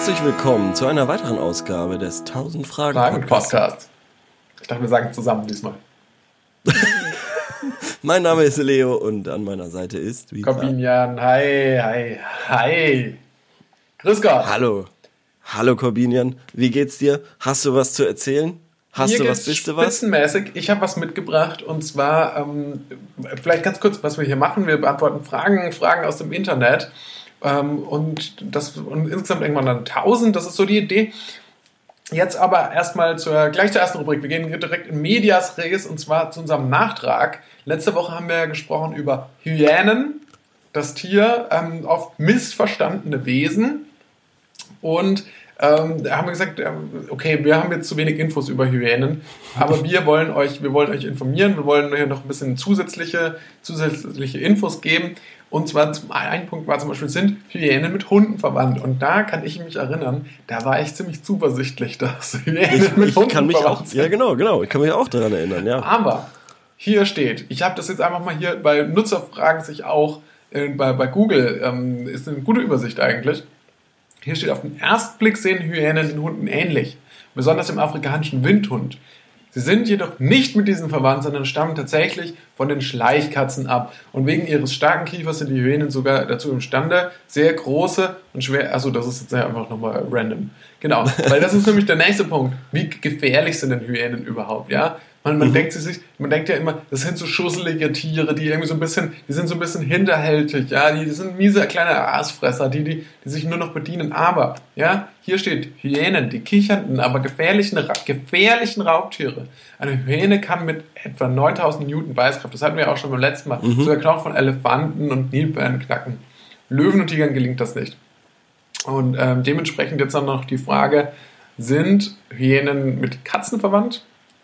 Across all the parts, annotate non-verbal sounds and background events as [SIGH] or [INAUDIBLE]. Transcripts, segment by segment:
Herzlich willkommen zu einer weiteren Ausgabe des 1000 Fragen, Fragen Podcast. Ich dachte, wir sagen zusammen diesmal. [LAUGHS] mein Name ist Leo und an meiner Seite ist wie Corbinian. Hi, hi, hi. Grüß Gott. Hallo. Hallo Corbinian. Wie geht's dir? Hast du was zu erzählen? Hast Mir du was, bist du was? Spitzenmäßig. Ich habe was mitgebracht und zwar, ähm, vielleicht ganz kurz, was wir hier machen. Wir beantworten Fragen, Fragen aus dem Internet. Ähm, und das und insgesamt irgendwann dann 1000, das ist so die Idee. Jetzt aber erstmal zur, gleich zur ersten Rubrik. Wir gehen direkt in Medias Res und zwar zu unserem Nachtrag. Letzte Woche haben wir ja gesprochen über Hyänen, das Tier, ähm, oft missverstandene Wesen. Und ähm, da haben wir gesagt, ähm, okay, wir haben jetzt zu wenig Infos über Hyänen, aber [LAUGHS] wir wollen euch, wir wollen euch informieren, wir wollen hier noch ein bisschen zusätzliche, zusätzliche Infos geben. Und zwar zum ein Punkt war zum Beispiel, sind Hyänen mit Hunden verwandt? Und da kann ich mich erinnern, da war ich ziemlich zuversichtlich, [LAUGHS] dass Hyänen ich, mit ich Hunden kann mich auch, sind. Ja, genau, genau. Ich kann mich auch daran erinnern, ja. Aber hier steht, ich habe das jetzt einfach mal hier bei Nutzerfragen sich auch äh, bei, bei Google, ähm, ist eine gute Übersicht eigentlich. Hier steht, auf den ersten Blick sehen Hyänen den Hunden ähnlich, besonders im afrikanischen Windhund. Sie sind jedoch nicht mit diesen verwandt, sondern stammen tatsächlich von den Schleichkatzen ab. Und wegen ihres starken Kiefers sind die Hyänen sogar dazu imstande, sehr große und schwer. Also das ist jetzt einfach nochmal random. Genau, weil das ist nämlich der nächste Punkt. Wie gefährlich sind denn Hyänen überhaupt? Ja, man, man, mhm. denkt sich, man denkt ja immer, das sind so schusselige Tiere, die irgendwie so ein bisschen, die sind so ein bisschen hinterhältig, ja, die sind miese kleine Aasfresser, die, die, die sich nur noch bedienen. Aber, ja, hier steht Hyänen, die kichernden, aber gefährlichen, gefährlichen Raubtiere. Eine Hyäne kann mit etwa 9000 Newton Beißkraft, das hatten wir auch schon beim letzten Mal, mhm. sogar Knochen von Elefanten und Nilpferden knacken. Löwen und Tigern gelingt das nicht. Und ähm, dementsprechend jetzt dann noch die Frage, sind Hyänen mit Katzen verwandt?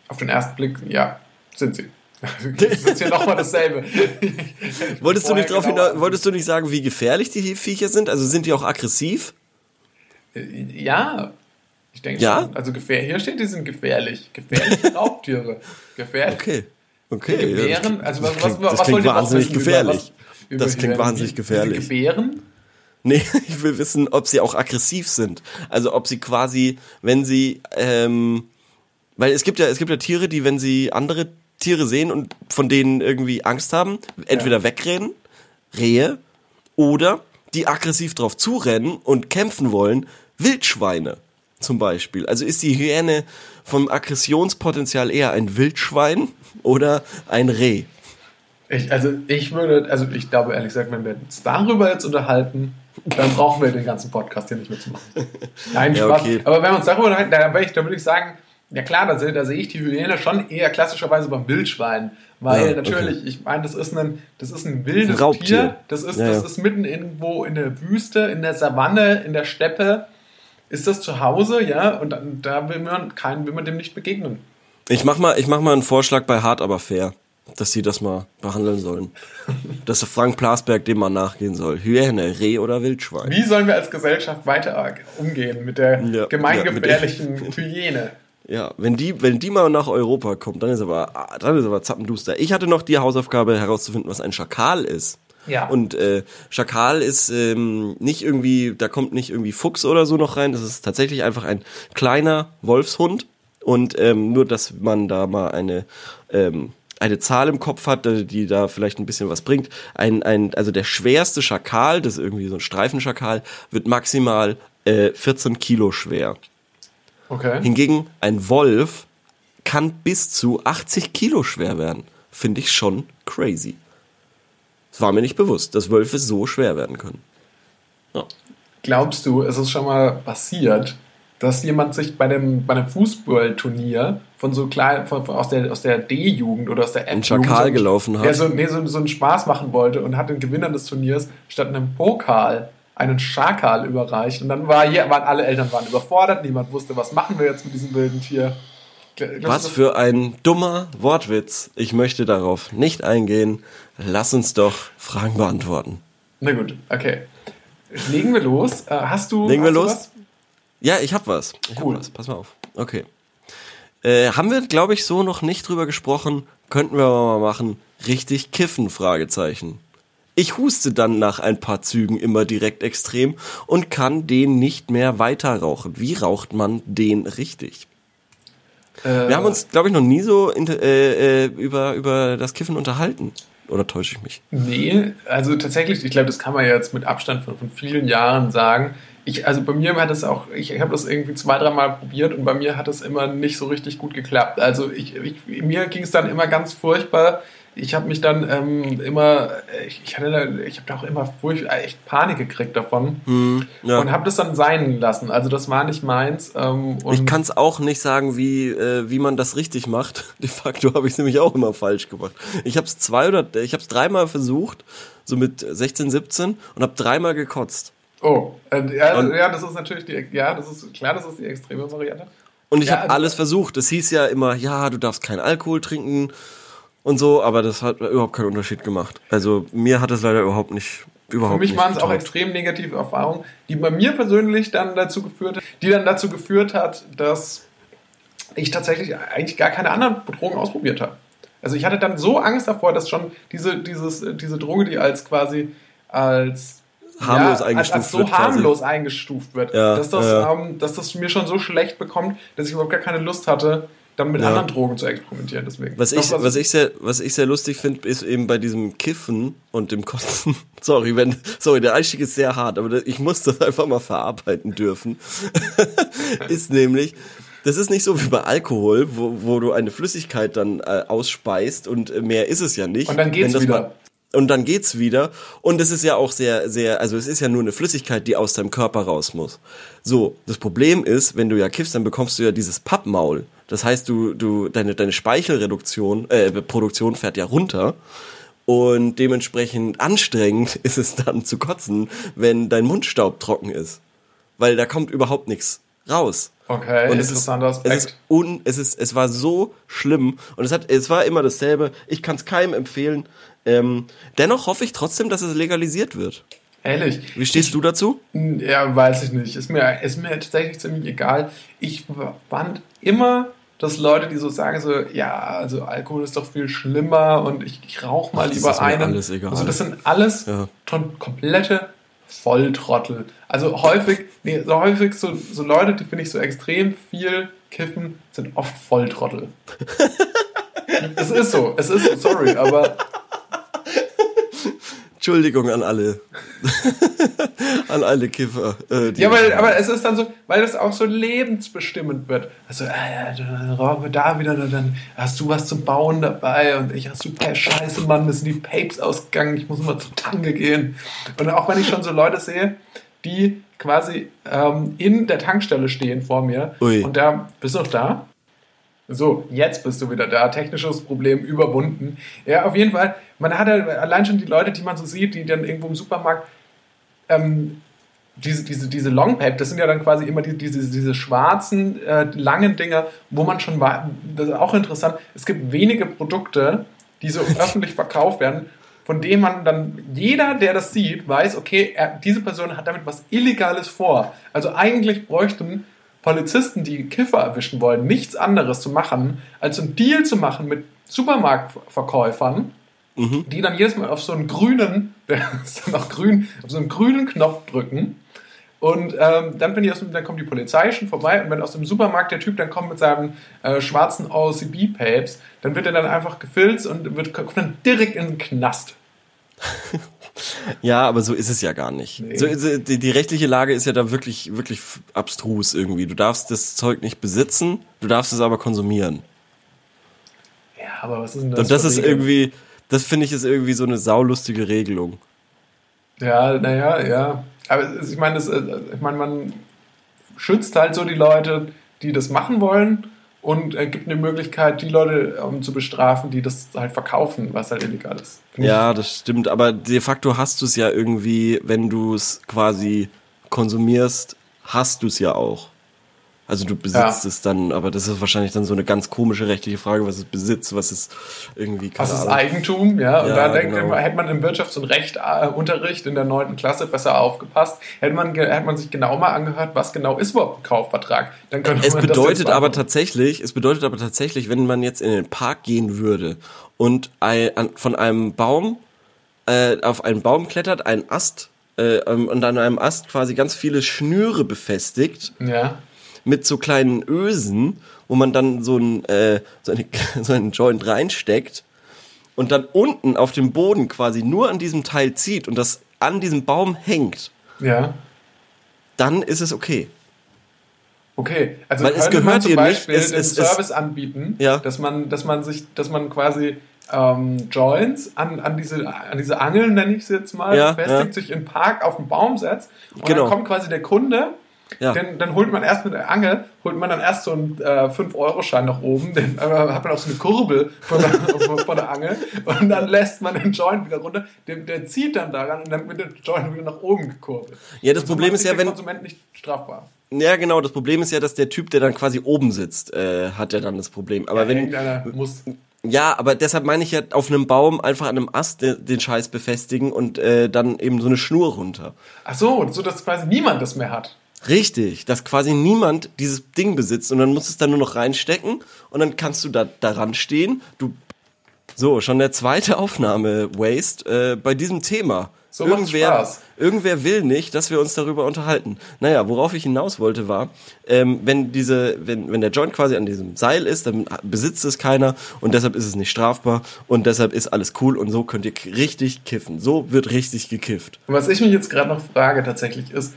Auf den ersten Blick, ja, sind sie. [LAUGHS] Das ist ja nochmal dasselbe. [LAUGHS] wolltest, du nicht drauf genau wolltest du nicht sagen, wie gefährlich die Viecher sind? Also sind die auch aggressiv? Äh, ja, ich denke ja? schon. Also hier steht, die sind gefährlich. Gefährliche [LAUGHS] Raubtiere. Gefährlich. Okay. Okay. Die gebären, also was, das klingt, was, das klingt wahnsinnig gefährlich. Über, das klingt wahnsinnig gefährlich. Gebären? Nee, ich will wissen, ob sie auch aggressiv sind. Also ob sie quasi, wenn sie ähm, weil es gibt ja, es gibt ja Tiere, die, wenn sie andere Tiere sehen und von denen irgendwie Angst haben, entweder ja. wegrennen, Rehe, oder die aggressiv drauf zurennen und kämpfen wollen, Wildschweine zum Beispiel. Also ist die Hyäne vom Aggressionspotenzial eher ein Wildschwein oder ein Reh? Ich, also ich würde, also ich glaube ehrlich gesagt, wenn wir uns darüber jetzt unterhalten, dann brauchen wir den ganzen Podcast hier nicht mehr zu machen. [LAUGHS] Nein, ja, Spaß. Okay. Aber wenn wir uns darüber unterhalten, dann, dann würde ich sagen, ja klar, da sehe, da sehe ich die Hyäne schon eher klassischerweise beim Wildschwein. Weil ja, natürlich, okay. ich meine, das ist ein, das ist ein wildes ein Tier. Das ist, ja, das ist mitten irgendwo in der Wüste, in der Savanne, in der Steppe. Ist das zu Hause, ja? Und da will man, kein, will man dem nicht begegnen. Ich mach mal, ich mach mal einen Vorschlag bei Hart aber fair, dass sie das mal behandeln sollen. [LAUGHS] dass Frank Plasberg dem mal nachgehen soll. Hyäne, Reh oder Wildschwein. Wie sollen wir als Gesellschaft weiter umgehen mit der ja, gemeingefährlichen Hyäne? Ja, wenn die, wenn die mal nach Europa kommt, dann ist aber, dann ist aber zappenduster. Ich hatte noch die Hausaufgabe herauszufinden, was ein Schakal ist. Ja. Und äh, Schakal ist ähm, nicht irgendwie, da kommt nicht irgendwie Fuchs oder so noch rein. Das ist tatsächlich einfach ein kleiner Wolfshund. Und ähm, nur, dass man da mal eine ähm, eine Zahl im Kopf hat, die da vielleicht ein bisschen was bringt. Ein, ein, also der schwerste Schakal, das ist irgendwie so ein Streifenschakal, wird maximal äh, 14 Kilo schwer. Okay. Hingegen ein Wolf kann bis zu 80 Kilo schwer werden. Finde ich schon crazy. Das war mir nicht bewusst, dass Wölfe so schwer werden können. Ja. Glaubst du, es ist schon mal passiert, dass jemand sich bei dem, bei einem Fußballturnier von so klein, von, aus der, aus der D-Jugend oder aus der F-Jugend Schakal so, gelaufen hat? Der so, nee, so, so einen Spaß machen wollte und hat den Gewinner des Turniers statt einem Pokal einen Schakal überreicht. Und dann war hier, waren alle Eltern waren überfordert, niemand wusste, was machen wir jetzt mit diesem wilden Tier. Glaubst was für ein dummer Wortwitz. Ich möchte darauf nicht eingehen. Lass uns doch Fragen beantworten. Na gut, okay. Legen wir los. Äh, hast du. Legen hast wir los? Was? Ja, ich hab was. Ich cool. Hab was. Pass mal auf. Okay. Äh, haben wir, glaube ich, so noch nicht drüber gesprochen. Könnten wir aber mal machen. Richtig kiffen? Fragezeichen. Ich huste dann nach ein paar Zügen immer direkt extrem und kann den nicht mehr weiter rauchen. Wie raucht man den richtig? Äh, Wir haben uns, glaube ich, noch nie so äh, äh, über, über das Kiffen unterhalten. Oder täusche ich mich? Nee, also tatsächlich, ich glaube, das kann man jetzt mit Abstand von, von vielen Jahren sagen. Ich, also bei mir hat es auch, ich habe das irgendwie zwei, dreimal probiert und bei mir hat es immer nicht so richtig gut geklappt. Also ich, ich, mir ging es dann immer ganz furchtbar. Ich habe mich dann ähm, immer, ich, ich hatte, da- ich habe da auch immer furcht, echt Panik gekriegt davon Hm, ja. und habe das dann sein lassen. Also das war nicht meins. Ähm, Ich kann es auch nicht sagen, wie, äh, wie man das richtig macht. [LAUGHS] De facto habe ich es nämlich auch immer falsch gemacht. Ich habe es zwei oder ich habe es dreimal versucht, so mit 16, 17 und habe dreimal gekotzt. Oh, äh, ja, Und- ja, das ist natürlich die, ja, das ist klar, das ist die extreme Variante. Und ich Ja, habe also- alles versucht. Es hieß ja immer, ja, du darfst keinen Alkohol trinken und so, aber das hat überhaupt keinen Unterschied gemacht. Also mir hat es leider überhaupt nicht überhaupt Für mich waren es auch extrem negative Erfahrungen, die bei mir persönlich dann dazu geführt, die dann dazu geführt hat, dass ich tatsächlich eigentlich gar keine anderen Drogen ausprobiert habe. Also ich hatte dann so Angst davor, dass schon diese, dieses, diese Droge, die als quasi als Harmlos als, eingestuft als so wird quasi. harmlos eingestuft wird, Ja, dass, das, ja. ähm, dass das mir schon so schlecht bekommt, dass ich überhaupt gar keine Lust hatte, dann mit Ja. anderen Drogen zu experimentieren. Deswegen. Was ich, Das, was, ich sehr, was ich sehr lustig finde, ist eben bei diesem Kiffen und dem Kotzen. [LAUGHS] Sorry, wenn, sorry, der Einstieg ist sehr hart, aber ich muss das einfach mal verarbeiten dürfen. [LAUGHS] ist nämlich, das ist nicht so wie bei Alkohol, wo, wo du eine Flüssigkeit dann äh, ausspeist und äh, mehr ist es ja nicht. Und dann geht's wieder. Mal, und dann geht's wieder. Und es ist ja auch sehr, sehr, also es ist ja nur eine Flüssigkeit, die aus deinem Körper raus muss. So, das Problem ist, wenn du ja kiffst, dann bekommst du ja dieses Pappmaul. Das heißt, du, du, deine, deine Speichelreduktion, äh, Produktion fährt ja runter. Und dementsprechend anstrengend [LAUGHS] ist es dann zu kotzen, wenn dein Mundstaub trocken ist. Weil da kommt überhaupt nichts raus. Okay, Und es ist, interessanter Aspekt. es ist un, es ist, es war so schlimm und es hat, es war immer dasselbe. Ich kann es keinem empfehlen. Ähm, dennoch hoffe ich trotzdem, dass es legalisiert wird. Ehrlich. Wie stehst du dazu? Ja, weiß ich nicht. Ist mir, ist mir tatsächlich ziemlich egal. Ich fand immer, dass Leute, die so sagen, so, ja, also Alkohol ist doch viel schlimmer und ich, ich rauche mal Ach, das lieber ist mir einen. alles egal. Also das sind alles Ja. komplette Volltrottel. Also häufig, nee, so häufig so, so Leute, die finde ich so extrem viel kiffen, sind oft Volltrottel. [LAUGHS] es ist so, es ist so, sorry, aber Entschuldigung an alle. [LAUGHS] an alle Kiffer. Äh, Ja, weil, aber es ist dann so, weil das auch so lebensbestimmend wird. Also, äh, ja, dann rauchen wir da wieder, dann hast du was zum Bauen dabei und ich, super, scheiße, Mann, das sind die Papes ausgegangen, ich muss mal zur Tanke gehen. Und auch wenn ich schon so Leute sehe, die quasi ähm, in der Tankstelle stehen vor mir Ui. und da, bist du noch da? So, jetzt bist du wieder da. Technisches Problem überwunden. Ja, auf jeden Fall. Man hat ja allein schon die Leute, die man so sieht, die dann irgendwo im Supermarkt ähm, diese, diese, diese Longpipe, das sind ja dann quasi immer die, diese, diese schwarzen, äh, langen Dinger, wo man schon war, das ist auch interessant, es gibt wenige Produkte, die so [LAUGHS] öffentlich verkauft werden, von denen man dann, jeder, der das sieht, weiß, okay, er, diese Person hat damit was Illegales vor. Also eigentlich bräuchten Polizisten, die Kiffer erwischen wollen, nichts anderes zu machen, als einen Deal zu machen mit Supermarktverkäufern, die dann jedes Mal auf so einen grünen, [LAUGHS] der ist dann noch grün, auf so einen grünen Knopf drücken. Und ähm, dann, wenn die aus dem, dann kommt die Polizei schon vorbei und wenn aus dem Supermarkt der Typ dann kommt mit seinem äh, schwarzen OCB-Papes, dann wird er dann einfach gefilzt und wird, kommt dann direkt in den Knast. [LAUGHS] Ja, aber so ist es ja gar nicht. Nee. So, die, die rechtliche Lage ist ja da wirklich, wirklich abstrus irgendwie. Du darfst das Zeug nicht besitzen, du darfst es aber konsumieren. Ja, aber was ist denn das? Und das ist Regeln? irgendwie, das finde ich ist irgendwie so eine saulustige Regelung. Ja, naja, ja. Aber ich meine, äh, ich meine, man schützt halt so die Leute, die das machen wollen und äh, gibt eine Möglichkeit, die Leute ähm, zu bestrafen, die das halt verkaufen, was halt illegal ist. Ja, das stimmt. Aber de facto hast du es ja irgendwie, wenn du es quasi konsumierst, hast du es ja auch. Also du besitzt Ja. es dann, aber das ist wahrscheinlich dann so eine ganz komische rechtliche Frage, was ist Besitz, was ist irgendwie Was ist Ahnung. Eigentum? Ja, und Ja, da denkt genau. man, hätte man im Wirtschafts- und Rechtunterricht in der 9. Klasse besser aufgepasst, hätte man, hätte man sich genau mal angehört, was genau ist überhaupt ein Kaufvertrag. Dann könnte Es man das bedeutet jetzt aber tatsächlich, es bedeutet aber tatsächlich, wenn man jetzt in den Park gehen würde und ein, an, von einem Baum äh, auf einen Baum klettert, einen Ast äh, ähm, und an einem Ast quasi ganz viele Schnüre befestigt Ja. Mit so kleinen Ösen, wo man dann so ein äh, so, eine, [LAUGHS] so einen Joint reinsteckt und dann unten auf dem Boden quasi nur an diesem Teil zieht und das an diesem Baum hängt, Ja. dann ist es okay. Okay, also Weil es könnte man zum dir nicht, Beispiel es- den es- es- Service anbieten, Ja. dass man, dass man sich, dass man quasi ähm, Joints an, an, diese, an diese Angeln, nenne ich es jetzt mal, Ja, festigt, ja. sich im Park auf den Baum setzt und Genau. dann kommt quasi der Kunde, Ja. dann, dann holt man erst mit der Angel, holt man dann erst so einen äh, 5-Euro-Schein nach oben, dann äh, hat man auch so eine Kurbel von der, [LAUGHS] von der Angel und dann lässt man den Joint wieder runter, der, der zieht dann daran und dann wird der Joint wieder nach oben gekurbelt. Ja, das Und so Problem ist ja, wenn- Konsument nicht strafbar. Ja, genau. Das Problem ist ja, dass der Typ, der dann quasi oben sitzt, äh, hat ja dann das Problem. Aber wenn, Irgendeiner muss ja, aber deshalb meine ich ja auf einem Baum einfach an einem Ast de, den Scheiß befestigen und äh, dann eben so eine Schnur runter. Ach so, so dass quasi niemand das mehr hat. Richtig, dass quasi niemand dieses Ding besitzt und dann musst du es dann nur noch reinstecken und dann kannst du da daran stehen. Du so schon der zweite Aufnahme Waste äh, bei diesem Thema. So Spaß. irgendwer will nicht, dass wir uns darüber unterhalten. Naja, worauf ich hinaus wollte war, ähm, wenn diese, wenn, wenn der Joint quasi an diesem Seil ist, dann besitzt es keiner und deshalb ist es nicht strafbar und deshalb ist alles cool und so könnt ihr richtig kiffen. So wird richtig gekifft. Und was ich mich jetzt gerade noch frage tatsächlich ist,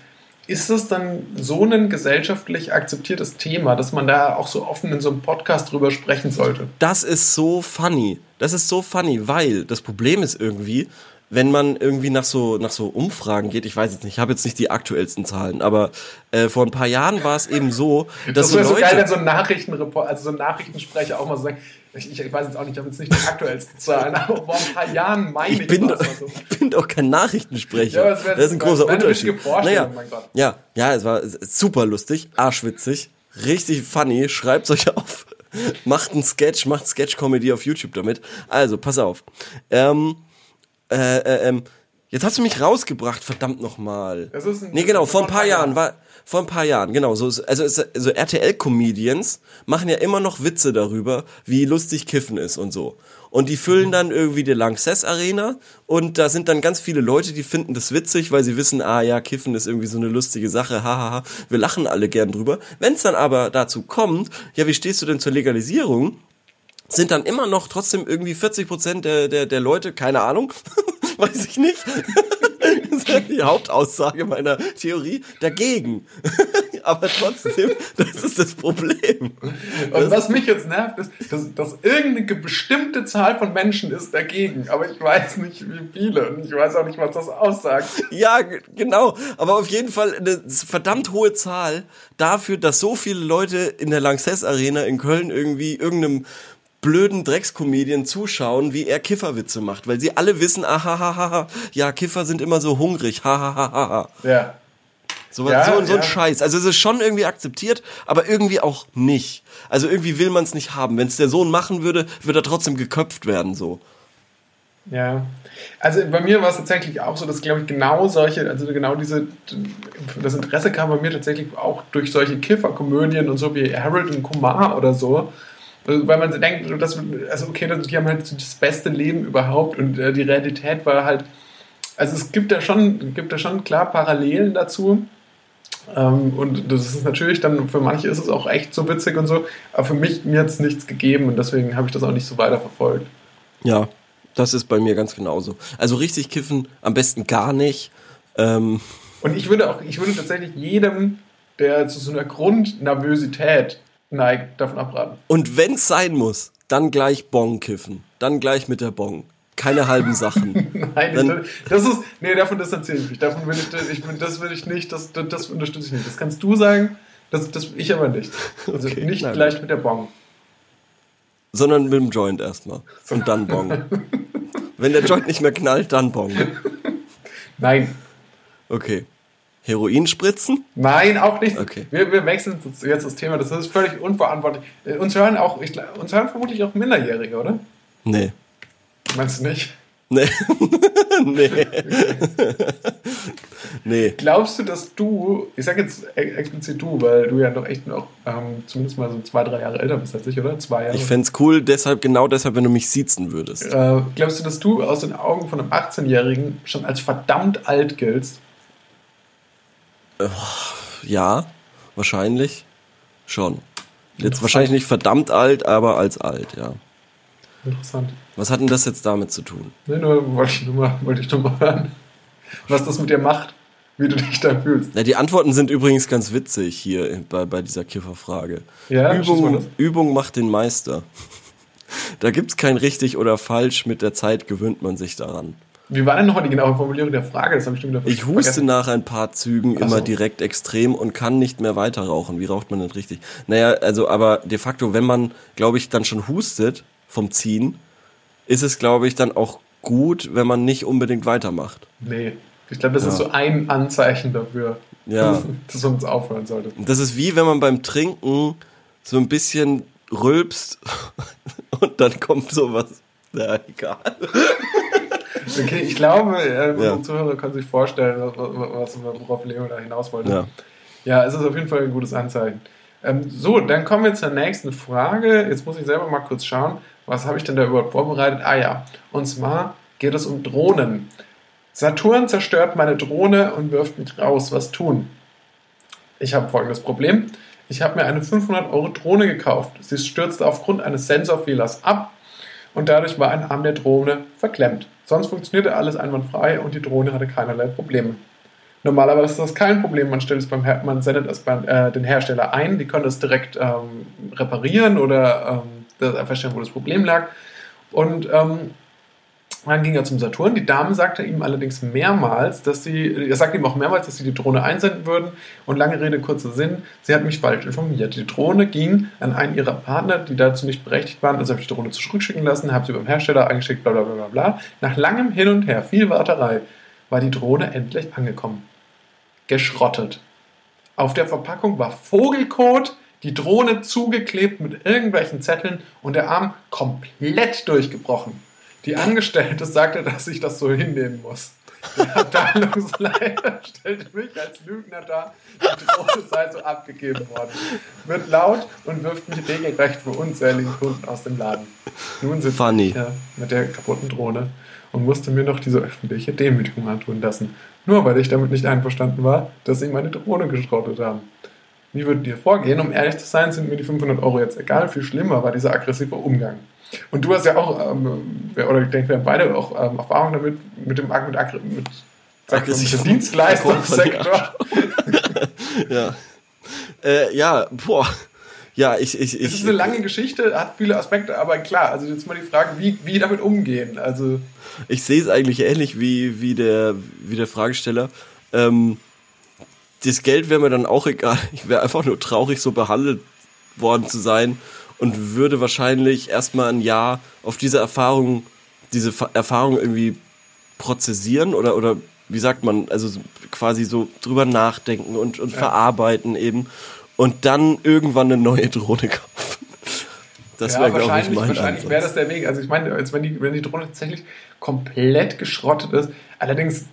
ist das dann so ein gesellschaftlich akzeptiertes Thema, dass man da auch so offen in so einem Podcast drüber sprechen sollte? Das ist so funny. Das ist so funny, weil das Problem ist irgendwie, wenn man irgendwie nach so nach so Umfragen geht, ich weiß jetzt nicht, ich habe jetzt nicht die aktuellsten Zahlen, aber äh, vor ein paar Jahren war es eben so, dass Das wäre so so Leute, geil, wenn so ein Nachrichtenreport, also so ein Nachrichtensprecher auch mal so sagt, ich, ich, weiß jetzt auch nicht, ich habe jetzt nicht die aktuellsten Zahlen, aber vor ein paar Jahren meine ich, ich bin, doch, so. ich bin doch kein Nachrichtensprecher. Ja, wär- das ist ein großer Unterschied. Naja, mein Gott. ja, ja, es war super lustig, arschwitzig, richtig funny. Schreibt's euch auf. Macht einen Sketch, macht Sketch-Comedy auf YouTube damit. Also, pass auf. Ähm, äh, äh, ähm, jetzt hast du mich rausgebracht, verdammt nochmal. Das Nee, genau, vor ein paar Jahren war, vor ein paar Jahren, genau, so, also, so RTL-Comedians machen ja immer noch Witze darüber, wie lustig Kiffen ist und so. Und die füllen dann irgendwie die Lanxess Arena und da sind dann ganz viele Leute, die finden das witzig, weil sie wissen, ah ja, Kiffen ist irgendwie so eine lustige Sache, hahaha, wir lachen alle gern drüber. Wenn es dann aber dazu kommt, ja, wie stehst du denn zur Legalisierung? sind dann immer noch trotzdem irgendwie 40 Prozent der, der, der Leute, keine Ahnung, [LAUGHS] weiß ich nicht. Das ist die Hauptaussage meiner Theorie dagegen. [LAUGHS] Aber trotzdem, das ist das Problem. Und was mich jetzt nervt, ist, dass, dass irgendeine bestimmte Zahl von Menschen ist dagegen, aber ich weiß nicht, wie viele und ich weiß auch nicht, was das aussagt. Ja, genau. Aber auf jeden Fall eine verdammt hohe Zahl dafür, dass so viele Leute in der Lanxess Arena in Köln irgendwie irgendeinem blöden Dreckskomedien zuschauen, wie er Kifferwitze macht, weil sie alle wissen, ahahaha, ja, Kiffer sind immer so hungrig, hahaha. Ja. So, Ja, so, so ein ja. Scheiß. Also es ist schon irgendwie akzeptiert, aber irgendwie auch nicht. Also irgendwie will man es nicht haben. Wenn es der Sohn machen würde, würde er trotzdem geköpft werden, so. Ja, also bei mir war es tatsächlich auch so, dass, glaube ich, genau solche, also genau diese, das Interesse kam bei mir tatsächlich auch durch solche Kifferkomödien und so wie Harold und Kumar oder so. Also, Weil man so denkt, dass, also okay, die haben halt das beste Leben überhaupt und äh, die Realität war halt, also es gibt da schon, gibt da schon klar Parallelen dazu. Ähm, und das ist natürlich dann, für manche ist es auch echt so witzig und so, aber für mich, mir hat es nichts gegeben und deswegen habe ich das auch nicht so weiterverfolgt. Ja, das ist bei mir ganz genauso. Also richtig kiffen, am besten gar nicht. Ähm, Und ich würde auch, ich würde tatsächlich jedem, der zu so einer Grundnervosität neigt, davon abraten. und wenn's sein muss, dann gleich Bong kiffen. Dann gleich mit der Bong. Keine halben Sachen. [LAUGHS] Nein, Dann- das ist, nee, davon distanziere ich mich. Davon will ich, ich das will ich nicht, das, das, das unterstütze ich nicht. Das kannst du sagen, das, das ich aber nicht. Also Okay, nicht na gleich mit der Bon. Sondern mit dem Joint erstmal. Und dann Bong. [LAUGHS] Wenn der Joint nicht mehr knallt, dann Bong. Nein, Okay. Heroin spritzen? nein, auch nicht. Okay. Wir, wir wechseln jetzt das Thema. Das ist völlig unverantwortlich. Äh, Uns hören auch, ich, uns hören vermutlich auch Minderjährige, oder? Nee. Meinst du nicht? Nee. [LAUGHS] nee. [LAUGHS] nee. Glaubst du, dass du, ich sag jetzt e- explizit du, weil du ja doch echt noch ähm, zumindest mal so zwei, drei Jahre älter bist als ich, oder? Zwei Jahre. Ich fänd's cool, deshalb, genau deshalb, wenn du mich siezen würdest. äh, glaubst du, dass du aus den Augen von einem 18-Jährigen schon als verdammt alt giltst? Ja, wahrscheinlich. Schon. Jetzt wahrscheinlich nicht verdammt alt, aber als alt, ja. Interessant. Was hat denn das jetzt damit zu tun? Nee, nur wollte ich nur mal, wollte ich nur mal hören, was das mit dir macht, wie du dich da fühlst. Ja, die Antworten sind übrigens ganz witzig hier bei, bei dieser Kifferfrage. Ja, Übung. Übung macht den Meister. [LAUGHS] Da gibt's kein richtig oder falsch, mit der Zeit gewöhnt man sich daran. Wie war denn nochmal die genaue Formulierung der Frage? Das habe ich schon wieder Ich huste vergessen. nach ein paar Zügen so. immer direkt extrem und kann nicht mehr weiter rauchen. Wie raucht man denn richtig? Naja, also aber de facto, wenn man, glaube ich, dann schon hustet vom Ziehen, ist es, glaube ich, dann auch gut, wenn man nicht unbedingt weitermacht. Nee, ich glaube, das ist Ja. so ein Anzeichen dafür, Ja. dass, dass uns aufhören sollte. Das ist wie, wenn man beim Trinken so ein bisschen rülpst [LAUGHS] und dann kommt sowas. Ja, egal. [LAUGHS] Okay, ich glaube, äh, unsere Ja. Zuhörer können sich vorstellen, was, worauf Leo da hinaus wollte. Ja. Ja, es ist auf jeden Fall ein gutes Anzeichen. Ähm, so, dann kommen wir zur nächsten Frage. Jetzt muss ich selber mal kurz schauen, was habe ich denn da überhaupt vorbereitet? Ah ja, und zwar geht es um Drohnen. Saturn zerstört meine Drohne und wirft mich raus. Was tun? Ich habe folgendes Problem. Ich habe mir eine 500 Euro Drohne gekauft. Sie stürzte aufgrund eines Sensorfehlers ab und dadurch war ein Arm der Drohne verklemmt. Sonst funktionierte alles einwandfrei und die Drohne hatte keinerlei Probleme. Normalerweise ist das kein Problem. Man, stellt es beim Her man sendet es beim äh, den Hersteller ein. Die können das direkt ähm, reparieren oder ähm, feststellen, wo das Problem lag. Und ähm, dann ging er zum Saturn. Die Dame sagte ihm allerdings mehrmals, dass sie, er sagte ihm auch mehrmals, dass sie die Drohne einsenden würden. Und lange Rede, kurzer Sinn, sie hat mich falsch informiert. Die Drohne ging an einen ihrer Partner, die dazu nicht berechtigt waren. Also habe ich die Drohne zurückschicken lassen, habe sie beim Hersteller eingeschickt, bla bla bla bla bla. Nach langem Hin und Her, viel Warterei, war die Drohne endlich angekommen. Geschrottet. Auf der Verpackung war Vogelkot, die Drohne zugeklebt mit irgendwelchen Zetteln und der Arm komplett durchgebrochen. Die Angestellte sagte, dass ich das so hinnehmen muss. Der Abteilungsleiter [LAUGHS] stellte mich als Lügner dar. Die Drohne sei so abgegeben worden. Wird laut und wirft mich regelrecht für unzähligen Kunden aus dem Laden. Nun sitzt Funny. ich hier mit der kaputten Drohne und musste mir noch diese öffentliche Demütigung antun lassen. Nur weil ich damit nicht einverstanden war, dass sie meine Drohne geschrottet haben. Wie würdet ihr vorgehen? Um ehrlich zu sein, sind mir die 500 Euro jetzt egal. Viel schlimmer war dieser aggressive Umgang. Und du hast ja auch, ähm, oder ich denke, wir haben beide auch ähm, Erfahrung damit, mit dem mit, mit, sagt man, mit dem Dienstleistungssektor. [LAUGHS] Ja. Äh, ja, boah. Ja, ich, ich, Es ich. ist eine lange Geschichte, hat viele Aspekte, aber klar, also jetzt mal die Frage, wie, wie damit umgehen. Also, Ich sehe es eigentlich ähnlich wie, wie, der, wie der Fragesteller. Ähm, das Geld wäre mir dann auch egal. Ich wäre einfach nur traurig, so behandelt worden zu sein und würde wahrscheinlich erstmal ein Jahr auf diese Erfahrung, diese Fa- Erfahrung irgendwie prozessieren oder, oder wie sagt man, also so- quasi so drüber nachdenken und, und verarbeiten eben und dann irgendwann eine neue Drohne kaufen. Das ja, wäre, glaube ich, wahrscheinlich, mein wahrscheinlich wäre das der Weg. Also ich meine, wenn, die, wenn die Drohne tatsächlich komplett geschrottet ist, allerdings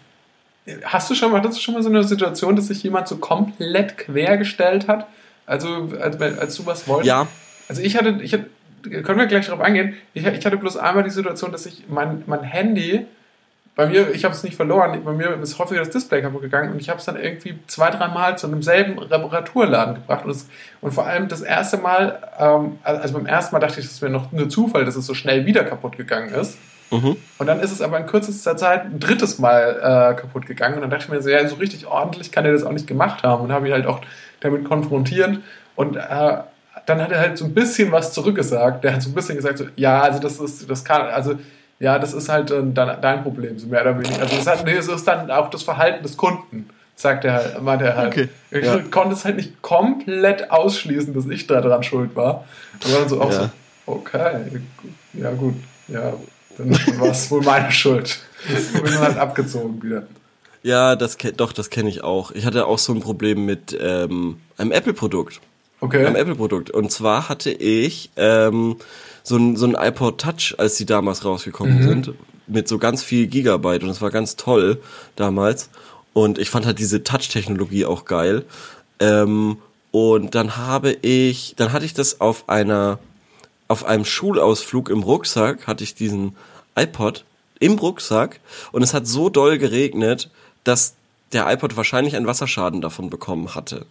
hast du schon mal, hattest du schon mal so eine Situation, dass sich jemand so komplett quergestellt hat? Also als, als du was wolltest? Ja, Also ich hatte, ich hatte, können wir gleich darauf eingehen, ich, ich hatte bloß einmal die Situation, dass ich mein, mein Handy, bei mir, ich habe es nicht verloren, bei mir ist häufiger das Display kaputt gegangen und ich habe es dann irgendwie zwei, drei Mal zu einem selben Reparaturladen gebracht und, es, und vor allem das erste Mal, ähm, also beim ersten Mal dachte ich, das wäre noch nur Zufall, dass es so schnell wieder kaputt gegangen ist. mhm. Und dann ist es aber in kürzester Zeit ein drittes Mal äh, kaputt gegangen. Und dann dachte ich mir so, ja, so richtig ordentlich kann er das auch nicht gemacht haben. Und habe ihn halt auch damit konfrontiert. Und äh, dann hat er halt so ein bisschen was zurückgesagt. Der hat so ein bisschen gesagt, so, ja, also das ist, das kann, also ja, das ist halt äh, dein, dein Problem, so mehr oder weniger. Also das, hat, nee, das ist dann auch das Verhalten des Kunden, sagt er halt, meinte er halt. Okay, Ich ja. konnte es halt nicht komplett ausschließen, dass ich da dran schuld war. Dann so auch Ja. so, okay, ja gut, ja, dann war es wohl meine Schuld. Ich bin halt abgezogen wieder. Ja, das doch, das kenne ich auch. Ich hatte auch so ein Problem mit ähm, einem Apple-Produkt. Okay. Einem Apple-Produkt. Und zwar hatte ich ähm, so ein, so ein iPod Touch, als die damals rausgekommen sind. mit so ganz viel Gigabyte und es war ganz toll damals. Und ich fand halt diese Touch-Technologie auch geil. Ähm, und dann habe ich, dann hatte ich das auf einer, auf einem Schulausflug im Rucksack, hatte ich diesen iPod im Rucksack und es hat so doll geregnet, dass der iPod wahrscheinlich einen Wasserschaden davon bekommen hatte.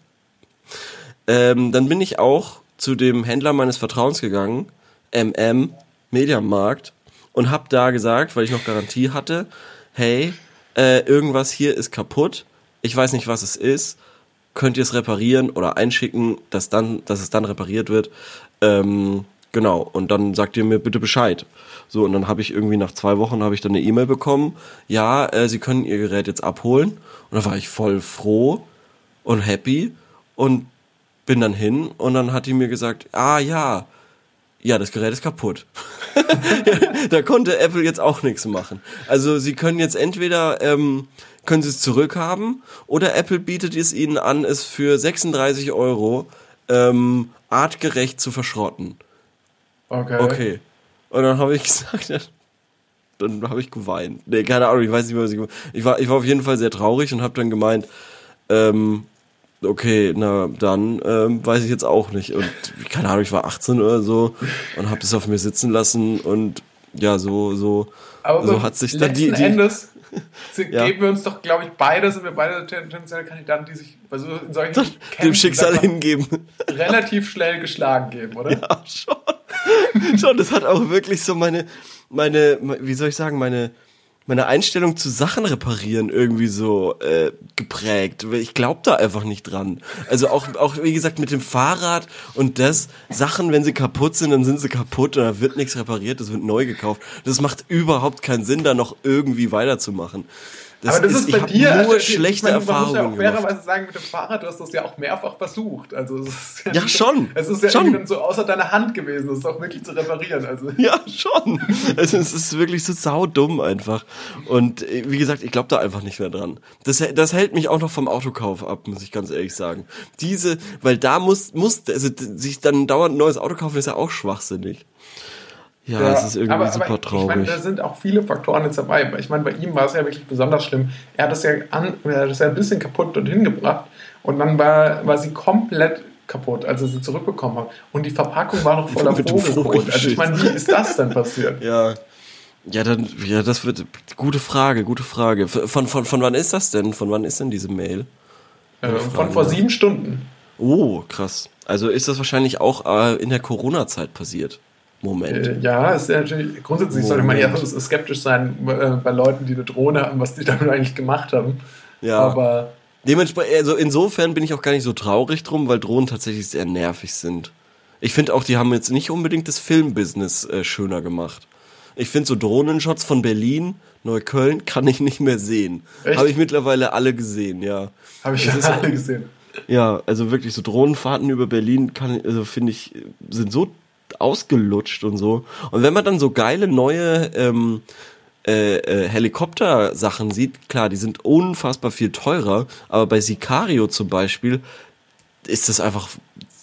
Ähm, dann bin ich auch zu dem Händler meines Vertrauens gegangen, MM, Mediamarkt, und hab da gesagt, weil ich noch Garantie hatte, hey, äh, irgendwas hier ist kaputt, ich weiß nicht, was es ist, könnt ihr es reparieren oder einschicken, dass dann, dass es dann repariert wird. Ähm, genau, und dann sagt ihr mir bitte Bescheid. So, und dann habe ich irgendwie nach zwei Wochen habe ich dann eine E-Mail bekommen, ja, äh, sie können ihr Gerät jetzt abholen. Und da war ich voll froh und happy und bin dann hin und dann hat die mir gesagt, ah ja, ja, das Gerät ist kaputt. [LAUGHS] da konnte Apple jetzt auch nichts machen. Also sie können jetzt entweder ähm, können sie es zurückhaben oder Apple bietet es ihnen an, es für 36 Euro ähm, artgerecht zu verschrotten. Okay. Okay. Und dann habe ich gesagt, ja, dann habe ich geweint. Nee, keine Ahnung, ich weiß nicht, was ich ich war. Ich war auf jeden Fall sehr traurig und habe dann gemeint, ähm, okay, na dann ähm, weiß ich jetzt auch nicht. Und keine Ahnung, ich war 18 oder so und habe das auf mir sitzen lassen und ja, so so Aber so hat sich dann die, die Endes [LAUGHS] Ja. geben wir uns doch, glaube ich, beide, sind wir beide potenzielle Kandidaten, die sich bei so, in solchen dem Kämpfen, Schicksal hingeben. relativ schnell geschlagen geben, oder? Ja, schon. [LAUGHS] schon, das hat auch wirklich so meine, meine, wie soll ich sagen, meine, meine Einstellung zu Sachen reparieren irgendwie so äh, geprägt. Ich glaube da einfach nicht dran. Also auch, auch wie gesagt mit dem Fahrrad und das Sachen, wenn sie kaputt sind, dann sind sie kaputt und da wird nichts repariert, das wird neu gekauft. Das macht überhaupt keinen Sinn, da noch irgendwie weiterzumachen. Aber das ist, bei ich hab dir nur also, ich schlechte meine, Man muss ja Erfahrungen auch fairerweise sagen, mit dem Fahrrad, du hast das ja auch mehrfach versucht. Also, es ist Ja, nicht- schon. Es ist ja Schon. so außer deiner Hand gewesen, das ist auch wirklich zu reparieren. Also, Ja, schon. Also es ist wirklich so saudumm einfach. Und äh, wie gesagt, ich glaube da einfach nicht mehr dran. Das, das hält mich auch noch vom Autokauf ab, muss ich ganz ehrlich sagen. Diese, weil da muss, muss also sich dann dauernd ein neues Auto kaufen, ist ja auch schwachsinnig. Ja, es ist irgendwie aber, super aber traurig. Ich meine, da sind auch viele Faktoren jetzt dabei. Ich meine, bei ihm war es ja wirklich besonders schlimm. Er hat das ja, an, er hat das ja ein bisschen kaputt dorthin gebracht und dann war, war sie komplett kaputt, als er sie zurückbekommen hat. Und die Verpackung war noch voller [LAUGHS] Vogelkot. Also ich meine, wie ist das denn passiert? ja. Ja, dann, ja, das wird, gute Frage, gute Frage. Von, von, von wann ist das denn? Von wann ist denn diese Mail? Äh, von vor sieben Stunden. Oh, krass. Also ist das wahrscheinlich auch äh, in der Corona-Zeit passiert. Moment. Äh, Ja, ist ja natürlich, grundsätzlich sollte man ja Moment. so skeptisch sein äh, bei Leuten, die eine Drohne haben, was die [LAUGHS] damit eigentlich gemacht haben. Ja. Aber Dementsprechend, also insofern bin ich auch gar nicht so traurig drum, weil Drohnen tatsächlich sehr nervig sind. Ich finde auch, die haben jetzt nicht unbedingt das Filmbusiness äh, schöner gemacht. Ich finde so Drohnenshots von Berlin, Neukölln kann ich nicht mehr sehen. Habe ich mittlerweile alle gesehen, ja. habe ich [LAUGHS] alle gesehen. Ja, also wirklich so Drohnenfahrten über Berlin kann, also finde ich, sind so ausgelutscht und so. Und wenn man dann so geile neue ähm, äh, äh, Helikopter-Sachen sieht, klar, die sind unfassbar viel teurer, aber bei Sicario zum Beispiel ist das einfach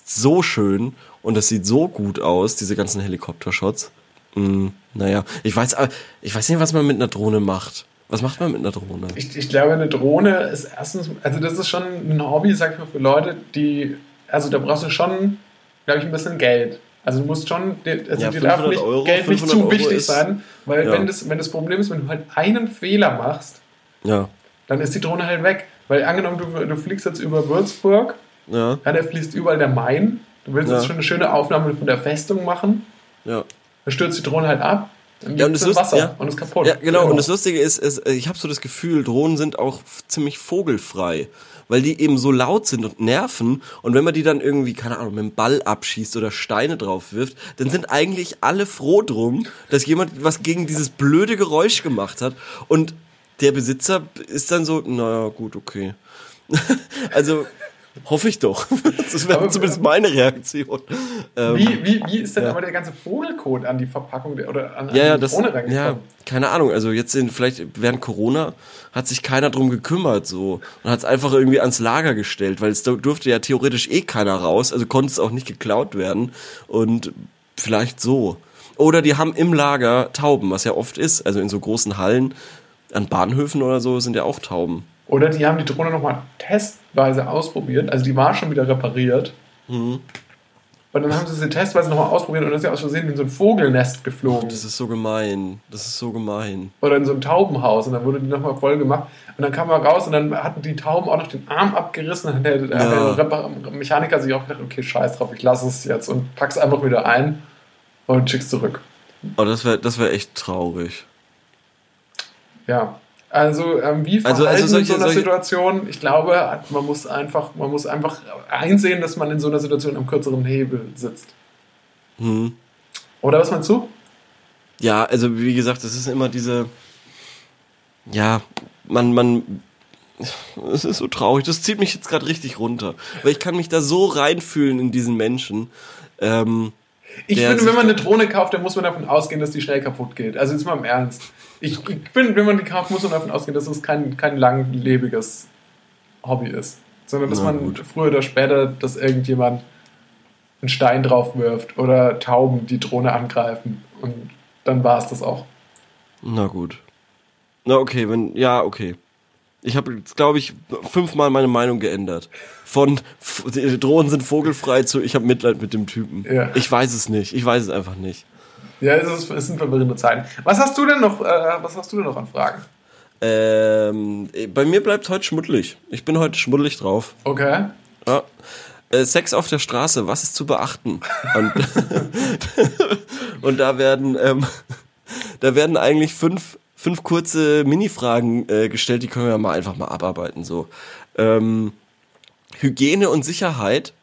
so schön und das sieht so gut aus, diese ganzen Helikopter-Shots. Mm, naja, ich weiß, ich weiß nicht, was man mit einer Drohne macht. Was macht man mit einer Drohne? Ich, ich glaube, eine Drohne ist erstens, also das ist schon ein Hobby, sag ich mal, für Leute, die, also da brauchst du schon, glaube ich, ein bisschen Geld. Also du musst schon, also Ja, dir darf 500 nicht, Euro, Geld nicht 500 zu Euro wichtig ist- sein, weil Ja. wenn, das, wenn das Problem ist, wenn du halt einen Fehler machst, Ja, dann ist die Drohne halt weg. Weil angenommen, du, du fliegst jetzt über Würzburg, ja, ja, da fließt überall der Main, du willst jetzt schon eine schöne Aufnahme von der Festung machen, ja. dann stürzt die Drohne halt ab, dann Ja, und das Lust- Wasser ja. und ist kaputt. Ja, genau. Für Und das. Lustige ist, ist ich habe so das Gefühl, Drohnen sind auch ziemlich vogelfrei, weil die eben so laut sind und nerven. Und wenn man die dann irgendwie, keine Ahnung, mit dem Ball abschießt oder Steine drauf wirft, dann sind eigentlich alle froh drum, dass jemand was gegen dieses blöde Geräusch gemacht hat. Und der Besitzer ist dann so, naja, gut, okay. [LAUGHS] also hoffe ich doch. [LAUGHS] Das wäre zumindest meine Reaktion. Ähm, Wie, wie, wie ist denn ja. aber der ganze Vogelkot an die Verpackung der, oder an, Ja, an die das, Drohne ja, keine Ahnung. Also jetzt in, vielleicht während Corona hat sich keiner drum gekümmert so und hat es einfach irgendwie ans Lager gestellt, weil es durfte ja theoretisch eh keiner raus, also konnte es auch nicht geklaut werden und vielleicht so. Oder die haben im Lager Tauben, was ja oft ist. Also in so großen Hallen, an Bahnhöfen oder so sind ja auch Tauben. Oder die haben die Drohne nochmal testweise ausprobiert. Also die war schon wieder repariert. Mhm. Und dann haben sie sie testweise nochmal ausprobiert und dann ist ja aus Versehen in so ein Vogelnest geflogen. Das ist so gemein. Das ist so gemein. Oder in so ein Taubenhaus und dann wurde die nochmal voll gemacht. Und dann kam er raus und dann hatten die Tauben auch noch den Arm abgerissen. Dann hat der, der Ja. Repar Mechaniker sich auch gedacht, okay, scheiß drauf, ich lasse es jetzt und pack's einfach wieder ein und schick's zurück. Oh, das wäre das wär echt traurig. Ja. Also, ähm, wie Also- verhalten also solche- in so einer solche- Situation? Ich glaube, man muss einfach, man muss einfach einsehen, dass man in so einer Situation am kürzeren Hebel sitzt. Hm. Oder was meinst du? Ja, also wie gesagt, es ist immer diese. Ja, man, man. Es ist so traurig. Das zieht mich jetzt gerade richtig runter. Weil ich kann mich da so reinfühlen in diesen Menschen. Ähm, Ich finde, wenn man eine Drohne kauft, dann muss man davon ausgehen, dass die schnell kaputt geht. Also jetzt mal im Ernst. Ich, ich finde, wenn man die kauft, muss man davon ausgehen, dass es kein, kein langlebiges Hobby ist. Sondern dass Na man gut. früher oder später, dass irgendjemand einen Stein drauf wirft oder Tauben die Drohne angreifen. Und dann war es das auch. na gut. Na okay, wenn. Ja, okay. Ich habe jetzt, glaube ich, fünfmal meine Meinung geändert. Von Drohnen sind vogelfrei zu ich habe Mitleid mit dem Typen. Ja. Ich weiß es nicht. Ich weiß es einfach nicht. Ja, es, ist, es sind verwirrende Zeiten. Was hast du denn noch, äh, was hast du denn noch an Fragen? Ähm, bei mir bleibt heute schmuddelig. Ich bin heute schmuddelig drauf. Okay. Ja. Äh, Sex auf der Straße, was ist zu beachten? Und, [LAUGHS] und da werden, ähm, da werden eigentlich fünf, fünf kurze Mini-Fragen äh, gestellt, die können wir mal einfach mal abarbeiten. So. Ähm, Hygiene und Sicherheit,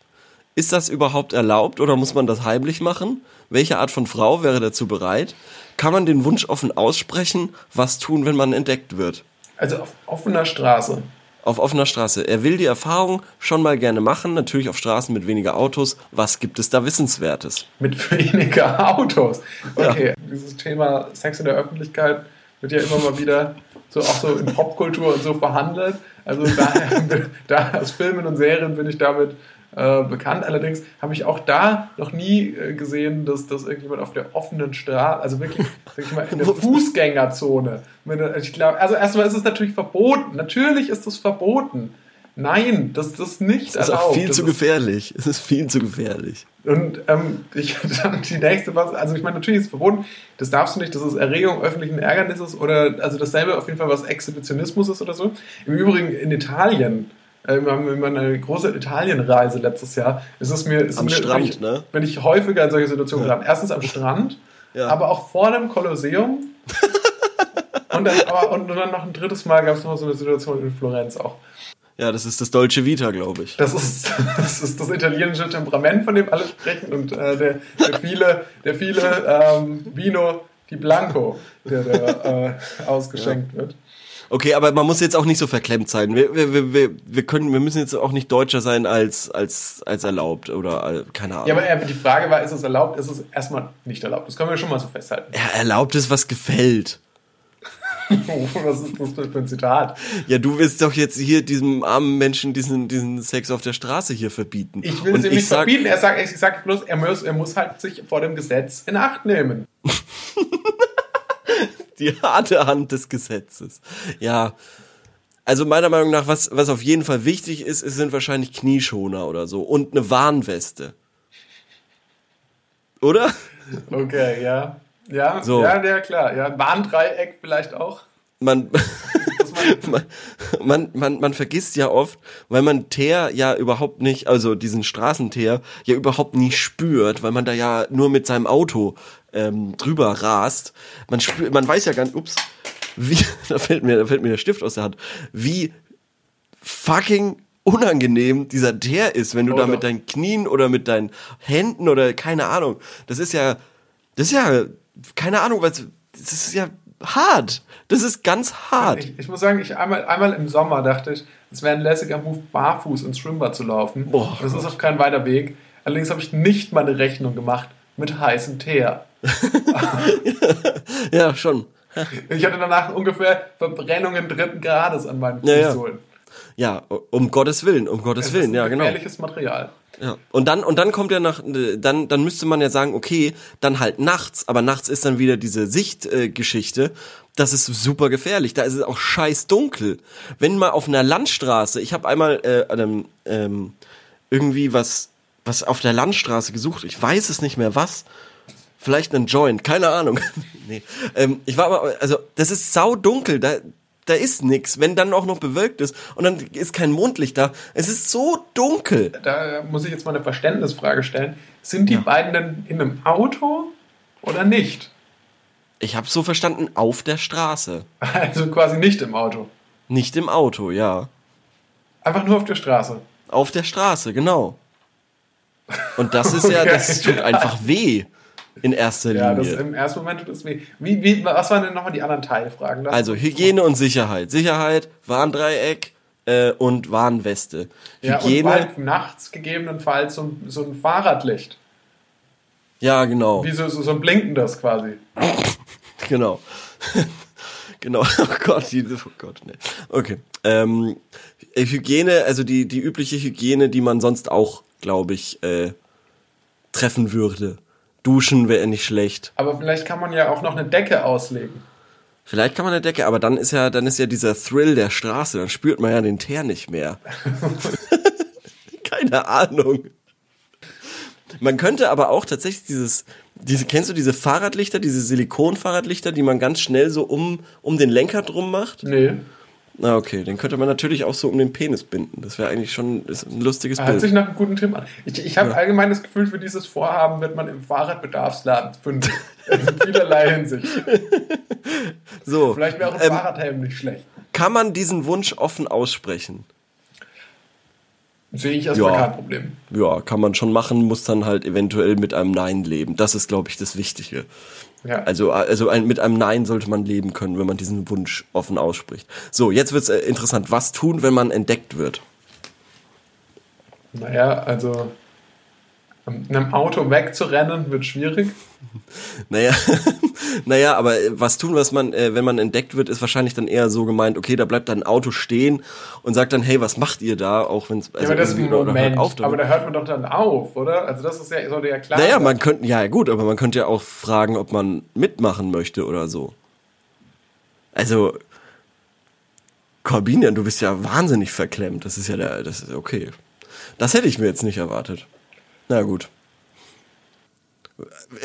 ist das überhaupt erlaubt oder muss man das heimlich machen? Welche Art von Frau wäre dazu bereit? Kann man den Wunsch offen aussprechen? Was tun, wenn man entdeckt wird? Also auf offener Straße. Auf offener Straße. Er will die Erfahrung schon mal gerne machen, natürlich auf Straßen mit weniger Autos. Was gibt es da Wissenswertes? Mit [LAUGHS] weniger Autos. Okay, dieses Thema Sex in der Öffentlichkeit wird ja immer mal wieder so auch so in Popkultur und so verhandelt. Also daher, [LAUGHS] da aus Filmen und Serien bin ich damit äh, bekannt. Allerdings habe ich auch da noch nie äh, gesehen, dass, dass irgendjemand auf der offenen Straße, also wirklich, sag ich mal, in der [LAUGHS] Fußgängerzone. mit Ich glaube, also erstmal ist es natürlich verboten. Natürlich ist es verboten. Nein, das, das ist nicht Das ist auch erlaubt. viel Das zu gefährlich. Es ist viel zu gefährlich. und ähm, ich, [LAUGHS] dann die nächste, was, also ich meine, natürlich ist es verboten, das darfst du nicht, das ist Erregung öffentlichen Ärgernisses oder, also dasselbe auf jeden Fall, was Exhibitionismus ist oder so. Im Übrigen in Italien, äh, wir haben eine große Italienreise letztes Jahr, ist es mir, ist Am mir Strand, bin ich, ne? bin ich häufiger in solche Situationen Ja. geraten. Erstens am Strand, Ja. aber auch vor dem Kolosseum. [LAUGHS] und, dann, aber, und dann noch ein drittes Mal gab es noch so eine Situation in Florenz auch. Ja, das ist das Dolce Vita, glaube ich. Das ist, [LAUGHS] das ist das italienische Temperament, von dem alle sprechen und äh, der, der viele, der viele ähm, Vino di Blanco, der da äh, [LAUGHS] ausgeschenkt wird. Okay, aber man muss jetzt auch nicht so verklemmt sein. Wir, wir, wir, wir, können, wir müssen jetzt auch nicht deutscher sein als, als, als erlaubt oder äh, keine Ahnung. Ja, aber äh, die Frage war, ist es erlaubt? Ist es erstmal nicht erlaubt? Das können wir schon mal so festhalten. ja, erlaubt ist, was gefällt. [LAUGHS] Was ist das für ein Zitat? Ja, du willst doch jetzt hier diesem armen Menschen diesen, diesen Sex auf der Straße hier verbieten. Ich will es ihm nicht sag- verbieten. Er sagt, ich sage bloß, er muss, er muss halt sich vor dem Gesetz in Acht nehmen. [LAUGHS] Die harte Hand des Gesetzes. Ja. Also meiner Meinung nach, was, was auf jeden Fall wichtig ist, es sind wahrscheinlich Knieschoner oder so und eine Warnweste. Oder? Okay, ja. Ja, So. ja, ja, klar. Ja, Warndreieck vielleicht auch. Man, [LAUGHS] [LAUGHS] man, man, man, man, vergisst ja oft, weil man Teer ja überhaupt nicht, also diesen Straßenteer ja überhaupt nie spürt, weil man da ja nur mit seinem Auto ähm, drüber rast. Man spürt, man weiß ja gar nicht, ups, wie, [LAUGHS] da fällt mir, da fällt mir der Stift aus der Hand, wie fucking unangenehm dieser Teer ist, wenn du da Oder? mit deinen Knien oder mit deinen Händen oder keine Ahnung, das ist ja, das ist ja, keine Ahnung, was, das ist ja hart. Das ist ganz hart. Ich, ich muss sagen, ich einmal, einmal im Sommer dachte ich, es wäre ein lässiger Move, barfuß ins Schwimmbad zu laufen. Boah. das ist auch kein weiter Weg. Allerdings habe ich nicht meine Rechnung gemacht mit heißem Teer. [LAUGHS] Ja, schon. Ich hatte danach ungefähr Verbrennungen dritten Grades an meinen Ja, ja. Fußsohlen. Ja, um Gottes Willen, um Gottes Willen, ja, genau. gefährliches Material. Ja. Und dann, und dann kommt ja nach, dann, dann müsste man ja sagen, okay, dann halt nachts, aber nachts ist dann wieder diese Sichtgeschichte. Äh, das ist super gefährlich. Da ist es auch scheiß dunkel. Wenn mal auf einer Landstraße, ich habe einmal äh, ähm, irgendwie was, was auf der Landstraße gesucht, ich weiß es nicht mehr was. Vielleicht einen Joint, keine Ahnung. [LAUGHS] nee. Ähm, ich war aber, also, das ist sau dunkel, da, da ist nix, wenn dann auch noch bewölkt ist und dann ist kein Mondlicht da. Es ist so dunkel. Da muss ich jetzt mal eine Verständnisfrage stellen. Sind die ja. beiden denn in einem Auto oder nicht? Ich habe so verstanden, auf der Straße. Also quasi nicht im Auto. Nicht im Auto, ja. Einfach nur auf der Straße. Auf der Straße, genau. Und das ist okay. ja, [LAUGHS] das tut einfach weh in erster Linie. Ja, das, im ersten Moment tut es weh. Wie, wie, was waren denn nochmal die anderen Teilfragen? Das also Hygiene und Sicherheit. Sicherheit, Warndreieck äh, und Warnweste. Ja, Hygiene. Und halt nachts gegebenenfalls so, so ein Fahrradlicht. Ja, genau. Wie so, so, so ein blinkendes quasi. [LAUGHS] genau. [LAUGHS] genau. [LAUGHS] Oh Gott, diese, oh Gott, ne. Okay. Ähm, Hygiene, also die, die übliche Hygiene, die man sonst auch, glaube ich, äh, treffen würde. Duschen wäre nicht schlecht. Aber vielleicht kann man ja auch noch eine Decke auslegen. Vielleicht kann man eine Decke, aber dann ist ja, dann ist ja dieser Thrill der Straße, dann spürt man ja den Teer nicht mehr. [LAUGHS] Keine Ahnung. Man könnte aber auch tatsächlich dieses, diese, kennst du diese Fahrradlichter, diese Silikonfahrradlichter, die man ganz schnell so um, um den Lenker drum macht? Nee. Na, okay, den könnte man natürlich auch so um den Penis binden. Das wäre eigentlich schon ein lustiges Bild. Hört sich nach einem guten Tipp an. Ich, ich habe ja. allgemein das Gefühl, für dieses Vorhaben wird man im Fahrradbedarfsladen finden. [LAUGHS] In vielerlei Hinsicht. So. Vielleicht wäre auch ein ähm, Fahrradhelm nicht schlecht. Kann man diesen Wunsch offen aussprechen? Sehe ich erstmal ja. kein Problem. Ja, kann man schon machen, muss dann halt eventuell mit einem Nein leben. Das ist, glaube ich, das Wichtige. Ja. Also, also ein, mit einem Nein sollte man leben können, wenn man diesen Wunsch offen ausspricht. So, jetzt wird's äh, interessant. Was tun, wenn man entdeckt wird? Naja, also in einem Auto wegzurennen wird schwierig. [LAUGHS] Naja, naja, aber äh, was tun, was man, äh, wenn man entdeckt wird, ist wahrscheinlich dann eher so gemeint, okay, da bleibt dann ein Auto stehen und sagt dann, hey, was macht ihr da? Auch wenn es. Also ja, aber das ist ein Moment. Auf, aber da hört man doch dann auf, oder? Also das ist ja, sollte ja klar Naja, sein. man könnte, ja gut, aber man könnte ja auch fragen, ob man mitmachen möchte oder so. Also, Corbinian, du bist ja wahnsinnig verklemmt. Das ist ja der, das ist okay. Das hätte ich mir jetzt nicht erwartet. Na gut.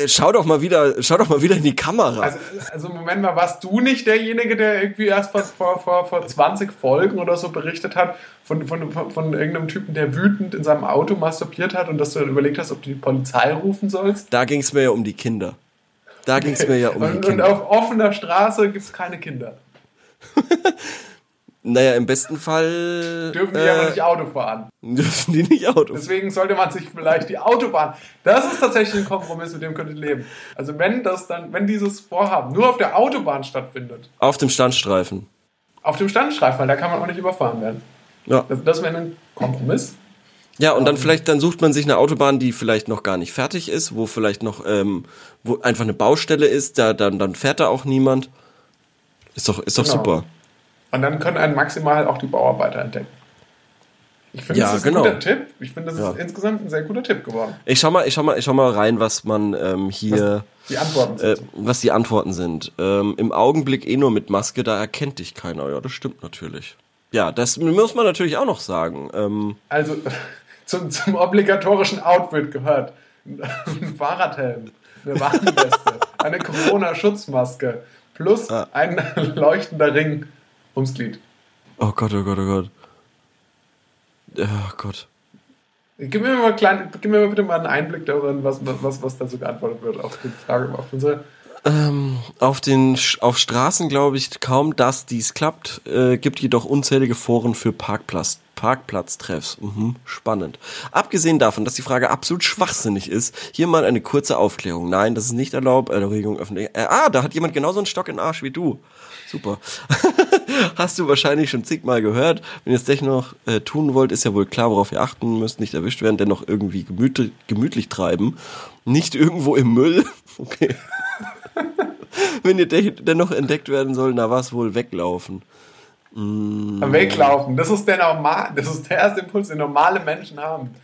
Schau doch mal wieder, schau doch mal wieder in die Kamera. Also, also Moment mal, warst du nicht derjenige, der irgendwie erst vor, vor, vor, vor 20 Folgen oder so berichtet hat von, von, von, von irgendeinem Typen, der wütend in seinem Auto masturbiert hat und dass du dann überlegt hast, ob du die Polizei rufen sollst? Da ging es mir ja um die Kinder. Da ging es mir ja um und, die Kinder. Und auf offener Straße gibt es keine Kinder. [LAUGHS] Naja, im besten Fall. Dürfen die äh, aber nicht Auto fahren. [LAUGHS] Dürfen die nicht Auto fahren. Deswegen sollte man sich vielleicht die Autobahn. Das ist tatsächlich ein Kompromiss, mit dem könnt ihr leben. Also wenn das dann, wenn dieses Vorhaben nur auf der Autobahn stattfindet. Auf dem Standstreifen. Auf dem Standstreifen, weil da kann man auch nicht überfahren werden. Ja. Das, das wäre ein Kompromiss. Ja, und dann vielleicht, dann sucht man sich eine Autobahn, die vielleicht noch gar nicht fertig ist, wo vielleicht noch, ähm, wo einfach eine Baustelle ist, da, dann, dann fährt da auch niemand. Ist doch, ist doch genau. super. Und dann können einen maximal auch die Bauarbeiter entdecken. Ich finde, ja, das ist genau. ein guter Tipp. Ich finde, das ja. ist insgesamt ein sehr guter Tipp geworden. Ich schau mal, ich schau mal, ich schau mal rein, was man ähm, hier. Was die Antworten sind. Äh, was die Antworten sind. Ähm, Im Augenblick eh nur mit Maske, da erkennt dich keiner. Ja, das stimmt natürlich. Ja, das muss man natürlich auch noch sagen. Ähm, also [LAUGHS] zum, zum obligatorischen Outfit gehört ein Fahrradhelm, eine Warnweste, eine Corona-Schutzmaske plus ah. ein leuchtender Ring ums Glied. Oh Gott, oh Gott, oh Gott. Oh Gott. Gib mir mal, klein, gib mir mal bitte mal einen Einblick darin, was, was, was da so geantwortet wird auf die Frage, auf unsere. Ähm, auf den auf Straßen glaube ich kaum, dass dies klappt. Äh, gibt jedoch unzählige Foren für Parkplatz Parkplatztreffs. Mhm, spannend. Abgesehen davon, dass die Frage absolut schwachsinnig ist, hier mal eine kurze Aufklärung. Nein, das ist nicht erlaubt. Erregung öffentlich. Äh, ah, da hat jemand genauso einen Stock in den Arsch wie du. Super. [LAUGHS] Hast du wahrscheinlich schon zigmal gehört. Wenn ihr es echt noch äh, tun wollt, ist ja wohl klar, worauf ihr achten müsst. Nicht erwischt werden, dennoch irgendwie gemütlich, gemütlich treiben. Nicht irgendwo im Müll. [LAUGHS] Okay. [LAUGHS] Wenn ihr dennoch entdeckt werden soll, na was wohl weglaufen. Mm. Weglaufen, das ist der normal, das ist der erste Impuls, den normale Menschen haben.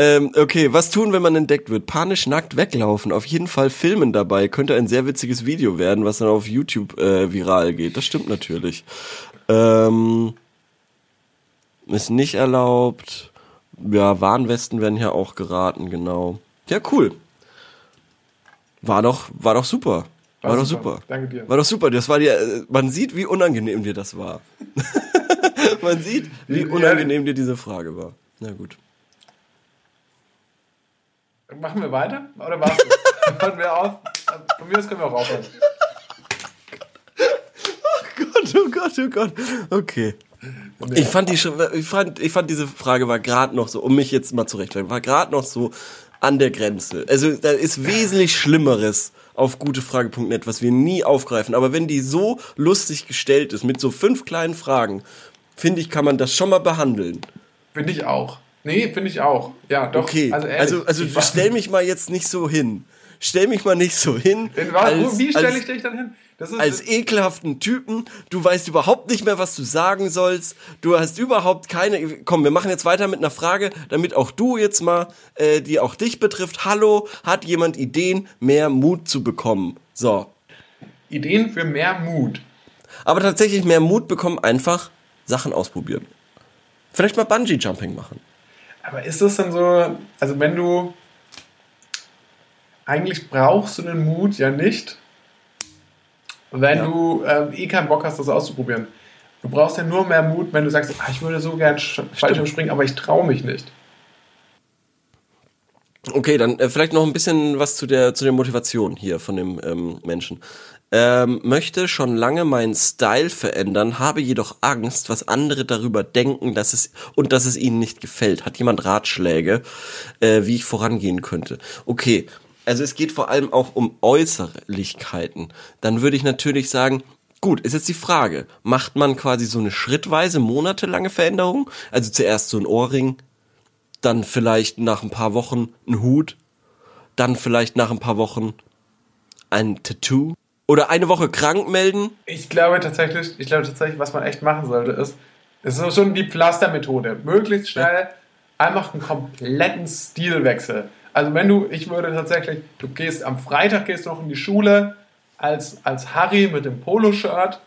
Ähm, okay, was tun, wenn man entdeckt wird? Panisch nackt weglaufen. Auf jeden Fall filmen dabei. Könnte ein sehr witziges Video werden, was dann auf YouTube äh, viral geht. Das stimmt natürlich. Ähm, ist nicht erlaubt. Ja, Warnwesten werden hier auch geraten, genau. Ja, cool. War doch, war doch super. War, war doch super. Danke dir. War doch super. Das war dir, äh, man sieht, wie unangenehm dir das war. [LAUGHS] man sieht, wie unangenehm dir diese Frage war. Na gut. Machen wir weiter? Oder war's das? Hören wir auf? Von mir aus können wir auch aufhören. Oh Gott, oh Gott, oh Gott. Okay. Ich fand, die, ich, fand, ich fand diese Frage war gerade noch so, um mich jetzt mal zurechtzuweisen, war gerade noch so an der Grenze. Also da ist wesentlich Schlimmeres auf gutefrage.net, was wir nie aufgreifen. Aber wenn die so lustig gestellt ist, mit so fünf kleinen Fragen, finde ich, kann man das schon mal behandeln. Finde ich auch. Nee, finde ich auch. Ja, doch. Okay, also, ehrlich, also, also stell mich mal jetzt nicht so hin. Stell mich mal nicht so hin. Als, wie stelle ich dich dann hin? als ekelhaften Typen. Du weißt überhaupt nicht mehr, was du sagen sollst. Du hast überhaupt keine. Komm, wir machen jetzt weiter mit einer Frage, damit auch du jetzt mal, äh, die auch dich betrifft. Hallo, hat jemand Ideen, mehr Mut zu bekommen? So. Ideen für mehr Mut. Aber tatsächlich mehr Mut bekommen, einfach Sachen ausprobieren. Vielleicht mal Bungee Jumping machen. Aber ist das dann so, also wenn du eigentlich brauchst du den Mut ja nicht, wenn ja. du äh, eh keinen Bock hast, das auszuprobieren. Du brauchst ja nur mehr Mut, wenn du sagst, ah, ich würde so gern Fallschirm springen, aber ich traue mich nicht. Okay, dann äh, vielleicht noch ein bisschen was zu der, zu der Motivation hier von dem ähm, Menschen. Ähm, möchte schon lange meinen Style verändern, habe jedoch Angst, was andere darüber denken, dass es und dass es ihnen nicht gefällt. Hat jemand Ratschläge, äh, wie ich vorangehen könnte? Okay, also es geht vor allem auch um Äußerlichkeiten, dann würde ich natürlich sagen, gut, ist jetzt die Frage, macht man quasi so eine schrittweise, monatelange Veränderung? Also zuerst so ein Ohrring, dann vielleicht nach ein paar Wochen ein Hut, dann vielleicht nach ein paar Wochen ein Tattoo oder eine Woche krank melden? Ich glaube tatsächlich, ich glaube tatsächlich, was man echt machen sollte, ist, es ist schon die Pflastermethode. Möglichst schnell einfach einen kompletten Stilwechsel. Also wenn du, ich würde tatsächlich, du gehst am Freitag gehst du noch in die Schule als, als Harry mit dem Poloshirt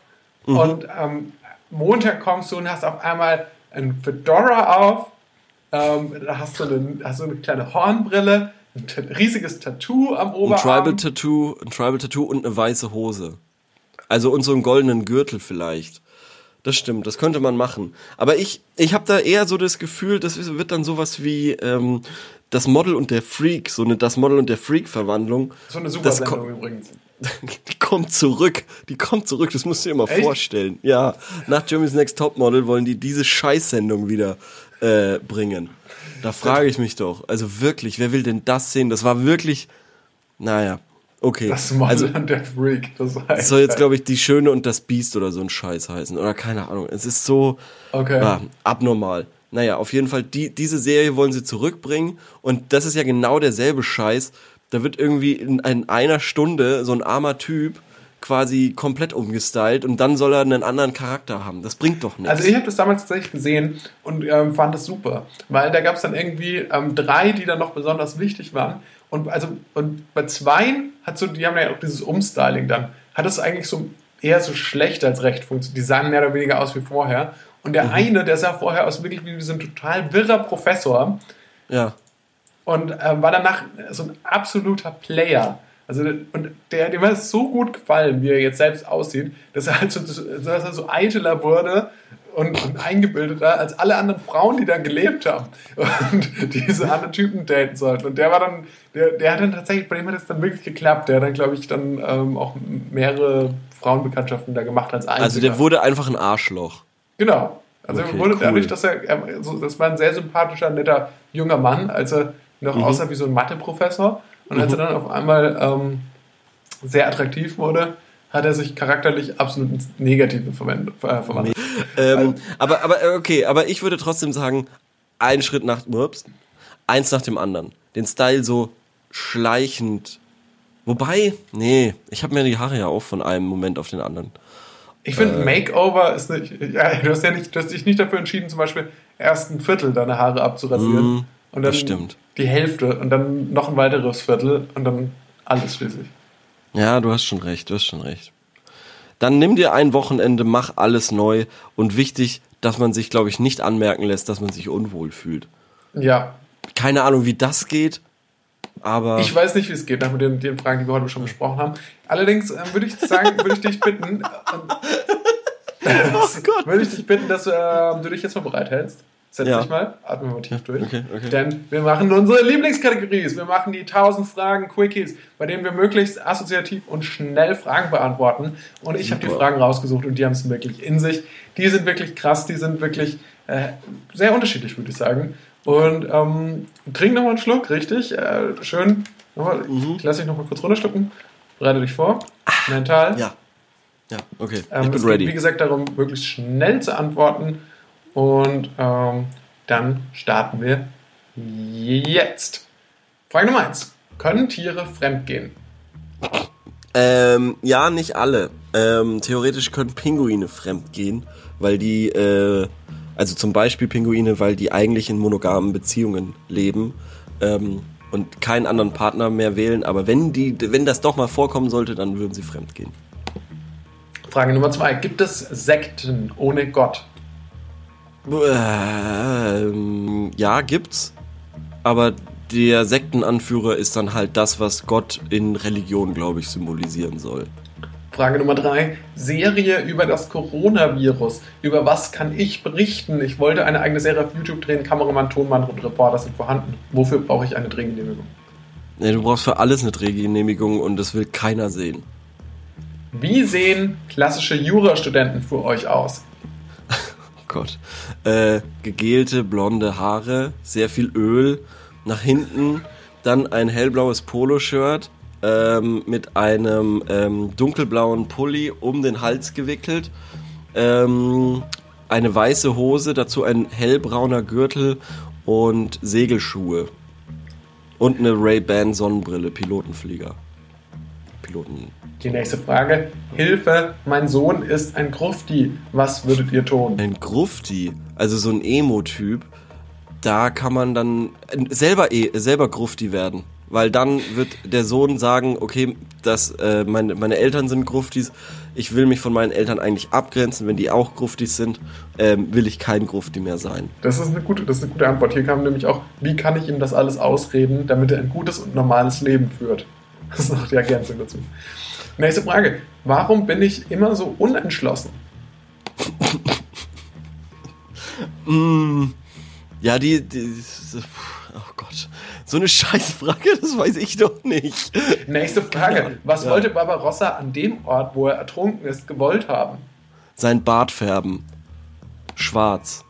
mhm. und am Montag kommst du und hast auf einmal ein Fedora auf, ähm, da hast du, eine, hast du eine kleine Hornbrille, ein riesiges Tattoo am Oberarm. Ein Tribal Tattoo, ein Tribal Tattoo und eine weiße Hose. Also und so einen goldenen Gürtel vielleicht. Das stimmt, das könnte man machen. Aber ich, ich habe da eher so das Gefühl, das wird dann sowas wie ähm, das Model und der Freak, so eine das Model und der Freak Verwandlung. So eine super Sendung übrigens. [LAUGHS] Die kommt zurück, die kommt zurück, das musst du dir mal Echt? vorstellen. Ja, nach Germany's Next Topmodel wollen die diese Scheißsendung wieder äh, bringen. Da frage ich mich doch, also wirklich, wer will denn das sehen? Das war wirklich, naja, okay. Das Model also, der Freak, das heißt. Das soll jetzt, glaube ich, die Schöne und das Biest oder so ein Scheiß heißen. Oder keine Ahnung. Es ist so okay. ja, abnormal. Naja, auf jeden Fall, die, diese Serie wollen sie zurückbringen und das ist ja genau derselbe Scheiß. Da wird irgendwie in, in einer Stunde so ein armer Typ quasi komplett umgestylt und dann soll er einen anderen Charakter haben. Das bringt doch nichts. Also ich habe das damals tatsächlich gesehen und ähm, fand das super, weil da gab es dann irgendwie ähm, drei, die dann noch besonders wichtig waren und also und bei zweien hat so, die haben ja auch dieses Umstyling dann, hat es eigentlich so eher so schlecht als recht funktioniert. Die sahen mehr oder weniger aus wie vorher und der mhm. eine, der sah vorher aus wirklich wie so ein total wirrer Professor. Ja. Und äh, war danach so ein absoluter Player. Also, und der, hat es so gut gefallen, wie er jetzt selbst aussieht, dass er halt so, dass er so eitler wurde und, und eingebildeter als alle anderen Frauen, die da gelebt haben und [LAUGHS] diese anderen Typen daten sollten. Und der war dann, der, der hat dann tatsächlich, bei dem hat es dann wirklich geklappt. Der hat dann, glaube ich, dann ähm, auch mehrere Frauenbekanntschaften da gemacht als einziger. Also der wurde einfach ein Arschloch. Genau. Also okay, wurde cool. dadurch, dass er, er so, das war ein sehr sympathischer, netter junger Mann, als er noch mhm. aussah wie so ein Matheprofessor. Und mhm. als er dann auf einmal ähm, sehr attraktiv wurde, hat er sich charakterlich absolut ins Negative verwandelt. Äh, verwandelt. Ähm, aber, aber äh, okay, aber ich würde trotzdem sagen, ein Schritt nach, ups, eins nach dem anderen. Den Style so schleichend. Wobei, nee, ich habe mir die Haare ja auch von einem Moment auf den anderen. Ich finde, äh, Makeover ist nicht. Ja, du hast ja nicht, du hast dich nicht dafür entschieden, zum Beispiel erst ein Viertel deine Haare abzurasieren. Mm. und dann Das stimmt. Die Hälfte und dann noch ein weiteres Viertel und dann alles schließlich. Ja, du hast schon recht, du hast schon recht. Dann nimm dir ein Wochenende, mach alles neu und wichtig, dass man sich, glaube ich, nicht anmerken lässt, dass man sich unwohl fühlt. Ja, Keine Ahnung, wie das geht, aber ich weiß nicht, wie es geht nach den, den Fragen, die wir heute schon besprochen haben. Allerdings äh, würde ich sagen, würde ich dich bitten, äh, [LAUGHS] Gott. würde ich dich bitten, dass äh, du dich jetzt mal bereit hältst. Setz Ja. dich mal, atme mal tief durch. Okay, okay. Denn wir machen unsere Lieblingskategories. Wir machen die 1000 Fragen Quickies, bei denen wir möglichst assoziativ und schnell Fragen beantworten. Und ich habe die. Fragen rausgesucht und die haben es wirklich in sich. Die sind wirklich krass, die sind wirklich äh, sehr unterschiedlich, würde ich sagen. Und ähm, trink nochmal einen Schluck, richtig? Äh, schön. Nochmal, Mhm. Ich lasse dich nochmal kurz runterschlucken. Bereite dich vor. Mental. ja. Ja, okay. Ähm, ich es bin geht, ready. wie gesagt, darum, möglichst schnell zu antworten. Und ähm, dann starten wir jetzt. Frage Nummer 1. Können Tiere fremdgehen? Ähm, ja, nicht alle. Ähm, theoretisch können Pinguine fremdgehen, weil die, äh, also zum Beispiel Pinguine, weil die eigentlich in monogamen Beziehungen leben ähm, und keinen anderen Partner mehr wählen. Aber wenn die, wenn das doch mal vorkommen sollte, dann würden sie fremdgehen. Frage Nummer 2. Gibt es Sekten ohne Gott? Ähm, ja, gibt's. Aber der Sektenanführer ist dann halt das, was Gott in Religion, glaube ich, symbolisieren soll. Frage Nummer 3. Serie über das Coronavirus. Über was kann ich berichten? Ich wollte eine eigene Serie auf YouTube drehen. Kameramann, Tonmann und Reporter sind vorhanden. Wofür brauche ich eine Drehgenehmigung? Nee, du brauchst für alles eine Drehgenehmigung und das will keiner sehen. Wie sehen klassische Jurastudenten für euch aus? Gott. Äh, gegelte blonde Haare, sehr viel Öl, nach hinten, dann ein hellblaues Poloshirt ähm, mit einem ähm, dunkelblauen Pulli um den Hals gewickelt, ähm, eine weiße Hose, dazu ein hellbrauner Gürtel und Segelschuhe. Und eine Ray-Ban Sonnenbrille, Pilotenflieger. Piloten. Die nächste Frage. Hilfe, mein Sohn ist ein Grufti. Was würdet ihr tun? Ein Grufti, also so ein Emo-Typ, da kann man dann selber eh, selber Grufti werden. Weil dann wird der Sohn sagen, okay, das, äh, meine, meine Eltern sind Gruftis, ich will mich von meinen Eltern eigentlich abgrenzen, wenn die auch Gruftis sind, ähm, will ich kein Grufti mehr sein. Das ist, eine gute, das ist eine gute Antwort. Hier kam nämlich auch, wie kann ich ihm das alles ausreden, damit er ein gutes und normales Leben führt? Das ist noch die Ergänzung dazu. Nächste Frage. Warum bin ich immer so unentschlossen? Mm, ja, die, die, oh Gott, so eine Scheißfrage, das weiß ich doch nicht. Nächste Frage. Was Ja. wollte Barbarossa an dem Ort, wo er ertrunken ist, gewollt haben? Sein Bart färben. Schwarz.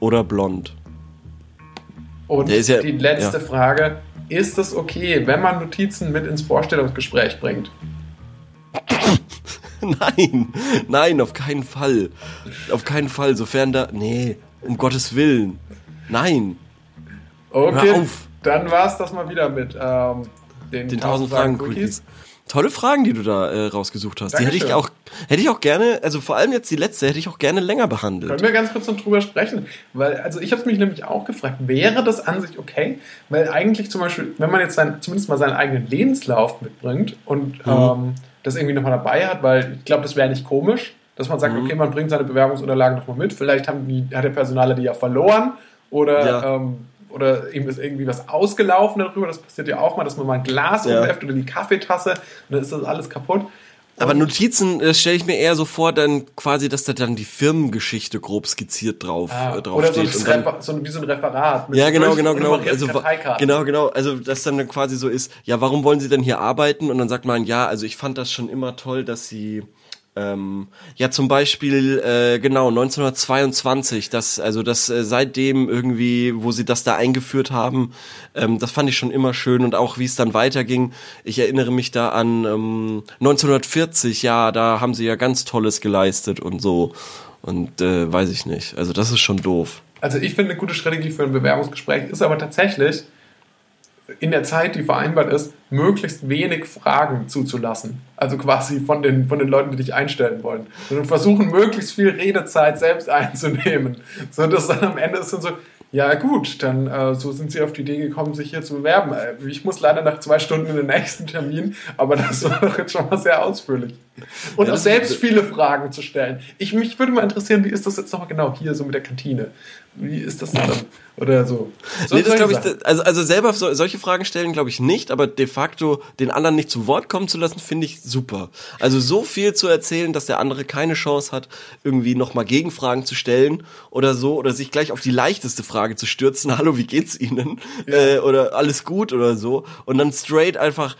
Oder blond. Und ja- die letzte ja. Frage. Ist es okay, wenn man Notizen mit ins Vorstellungsgespräch bringt? [LAUGHS] Nein, nein, auf keinen Fall. Auf keinen Fall, sofern da. Nee, um Gottes Willen. Nein. Okay, dann war es das mal wieder mit ähm, den, Den 1000 Fragen Quickies. Tolle Fragen, die du da äh, rausgesucht hast. Die hätte ich Dankeschön. auch, hätte ich auch gerne, also vor allem jetzt die letzte, hätte ich auch gerne länger behandelt. Können wir ganz kurz noch drüber sprechen? Weil, also ich habe mich nämlich auch gefragt, wäre das an sich okay? Weil eigentlich zum Beispiel, wenn man jetzt sein, zumindest mal seinen eigenen Lebenslauf mitbringt und Mhm. ähm, das irgendwie nochmal dabei hat, weil ich glaube, das wäre nicht komisch, dass man sagt, Mhm. okay, man bringt seine Bewerbungsunterlagen nochmal mit, vielleicht haben die, hat der Personaler die ja verloren oder, Ja. ähm, oder ihm ist irgendwie was ausgelaufen darüber, das passiert ja auch mal, dass man mal ein Glas Ja. umwerft oder die Kaffeetasse und dann ist das alles kaputt. Aber Notizen äh, stelle ich mir eher so vor, dann quasi, dass da dann die Firmengeschichte grob skizziert drauf, Ah, äh, oder so, draufsteht. das und dann, so wie so ein Referat. mit Ja, so genau, genau, genau. Also, genau, genau. Also, das dann quasi so ist, ja, warum wollen sie denn hier arbeiten? Und dann sagt man, ja, also ich fand das schon immer toll, dass sie, ähm, ja, zum Beispiel, äh, genau, 1922, das, also das äh, seitdem irgendwie, wo sie das da eingeführt haben, ähm, das fand ich schon immer schön und auch wie es dann weiterging. Ich erinnere mich da an ähm, 1940, ja, da haben sie ja ganz Tolles geleistet und so. Und äh, weiß ich nicht. Also das ist schon doof. Also ich finde eine gute Strategie für ein Bewerbungsgespräch ist aber tatsächlich in der Zeit, die vereinbart ist, möglichst wenig Fragen zuzulassen. Also quasi von den, von den Leuten, die dich einstellen wollen. Und versuchen, möglichst viel Redezeit selbst [LAUGHS] einzunehmen. So dass dann am Ende ist dann so, Ja, gut, dann äh, so sind sie auf die Idee gekommen, sich hier zu bewerben. Äh, Ich muss leider nach zwei Stunden in den nächsten Termin, aber das [LAUGHS] war doch jetzt schon mal sehr ausführlich. Und Ja, auch selbst viele Fragen zu stellen. Ich, mich würde mal interessieren, wie ist das jetzt nochmal genau hier so mit der Kantine? Wie ist das denn dann? Oder so. so Nee, das glaube ich, also, also selber so, solche Fragen stellen, glaube ich nicht, aber de facto den anderen nicht zu Wort kommen zu lassen, finde ich super. Also so viel zu erzählen, dass der andere keine Chance hat, irgendwie nochmal Gegenfragen zu stellen oder so, oder sich gleich auf die leichteste Frage zu stürzen, [LAUGHS] hallo, wie geht's Ihnen? Äh, oder alles gut oder so. Und dann straight einfach,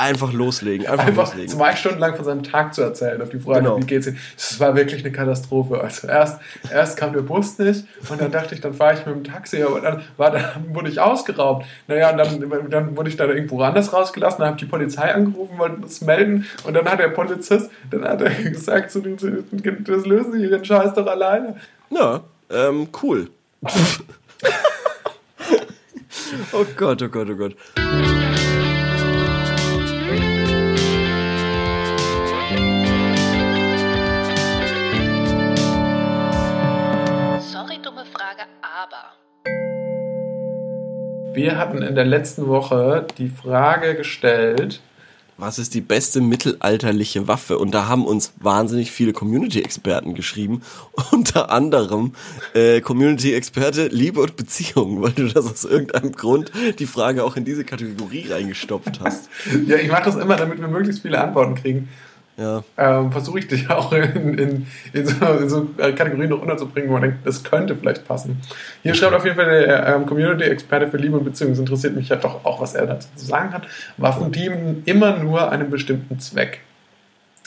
einfach loslegen, einfach, Einfach loslegen. zwei Stunden lang von seinem Tag zu erzählen, auf die Frage, Genau. wie geht's Ihnen? Das war wirklich eine Katastrophe. Also erst, erst kam der Bus nicht und dann dachte ich, dann fahre ich mit dem Taxi, aber dann, war, dann wurde ich ausgeraubt. Naja, und dann, dann wurde ich da irgendwo anders rausgelassen, dann habe ich die Polizei angerufen, wollte das melden und dann hat der Polizist, dann hat er gesagt, zu dem, das lösen Sie Ihren Scheiß doch alleine. Ja, ähm, cool. [LAUGHS] [LAUGHS] oh Gott, oh Gott, oh Gott. Wir hatten in der letzten Woche die Frage gestellt, Was ist die beste mittelalterliche Waffe? Und da haben uns wahnsinnig viele Community-Experten geschrieben. [LAUGHS] Unter anderem äh, Community-Experte Liebe und Beziehung, weil du das aus irgendeinem Grund die Frage auch in diese Kategorie reingestopft hast. ja, ich mache das immer, damit wir möglichst viele Antworten kriegen. Ja. ähm, versuche ich dich [LAUGHS] auch in, in, in, so, in so Kategorien noch unterzubringen, wo man denkt, das könnte vielleicht passen. Hier schreibt auf jeden Fall der ähm, Community-Experte für Liebe und Beziehungen. Es interessiert mich ja doch auch, was er dazu zu sagen hat. Waffen dienen immer nur einem bestimmten Zweck.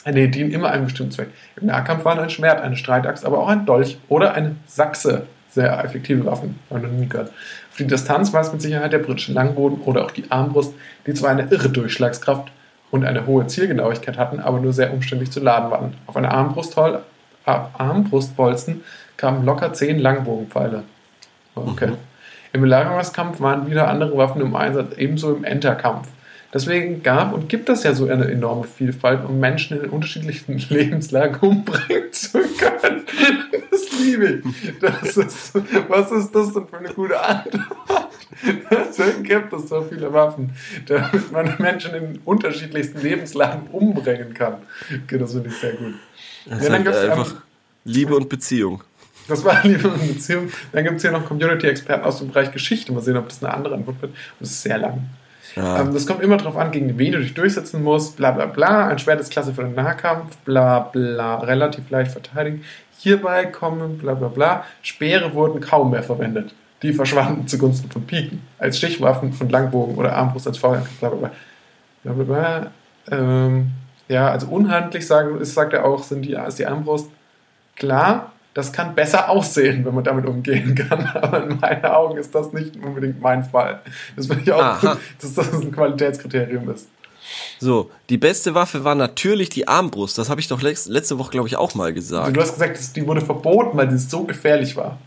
Äh, Nee, dienen immer einem bestimmten Zweck. Im Nahkampf waren ein Schwert, eine Streitaxt, aber auch ein Dolch oder eine Sachse. Sehr effektive Waffen, habe ich noch nie gehört. Auf die Distanz war es mit Sicherheit der britische Langboden oder auch die Armbrust, die zwar eine irre Durchschlagskraft und eine hohe Zielgenauigkeit hatten, aber nur sehr umständlich zu laden waren. Auf eine Armbrusthol auf Armbrustbolzen kamen locker zehn Langbogenpfeile. Okay. Im Belagerungskampf waren wieder andere Waffen im Einsatz, ebenso im Enterkampf. Deswegen gab und gibt es ja so eine enorme Vielfalt, um Menschen in unterschiedlichen [LAUGHS] Lebenslagen umbringen zu können. [LAUGHS] Das liebe ich. Das ist, was ist das denn für eine gute Antwort? [LAUGHS] Deswegen gibt es so viele Waffen, damit man Menschen in unterschiedlichsten Lebenslagen umbringen kann. Okay, das finde ich sehr gut. Das Ja, dann halt gibt's, ähm, einfach Liebe und Beziehung. Das war [LAUGHS] Liebe und Beziehung. Dann gibt es hier noch Community-Experten aus dem Bereich Geschichte. Mal sehen, ob das eine andere Antwort wird. Das ist sehr lang. Ja. Ähm, das kommt immer darauf an, gegen wen du dich durchsetzen musst. Bla bla bla. Ein Schwert ist klasse für den Nahkampf. Bla bla. Relativ leicht verteidigen. Hierbei kommen bla bla bla. Speere wurden kaum mehr verwendet. Die verschwanden zugunsten von Piken. Als Stichwaffen und Langbogen oder Armbrust als Feuerkraft. Bla bla bla. Bla bla bla. Ähm, ja, also unhandlich sagen, ist, sagt er auch, sind die, ist die Armbrust. Klar, das kann besser aussehen, wenn man damit umgehen kann. [LAUGHS] Aber in meinen Augen ist das nicht unbedingt mein Fall. Das finde ich auch Aha. dass das ein Qualitätskriterium ist. So, die beste Waffe war natürlich die Armbrust. Das habe ich doch letzte Woche, glaube ich, auch mal Also gesagt. du hast gesagt, die wurde verboten, weil sie so gefährlich war.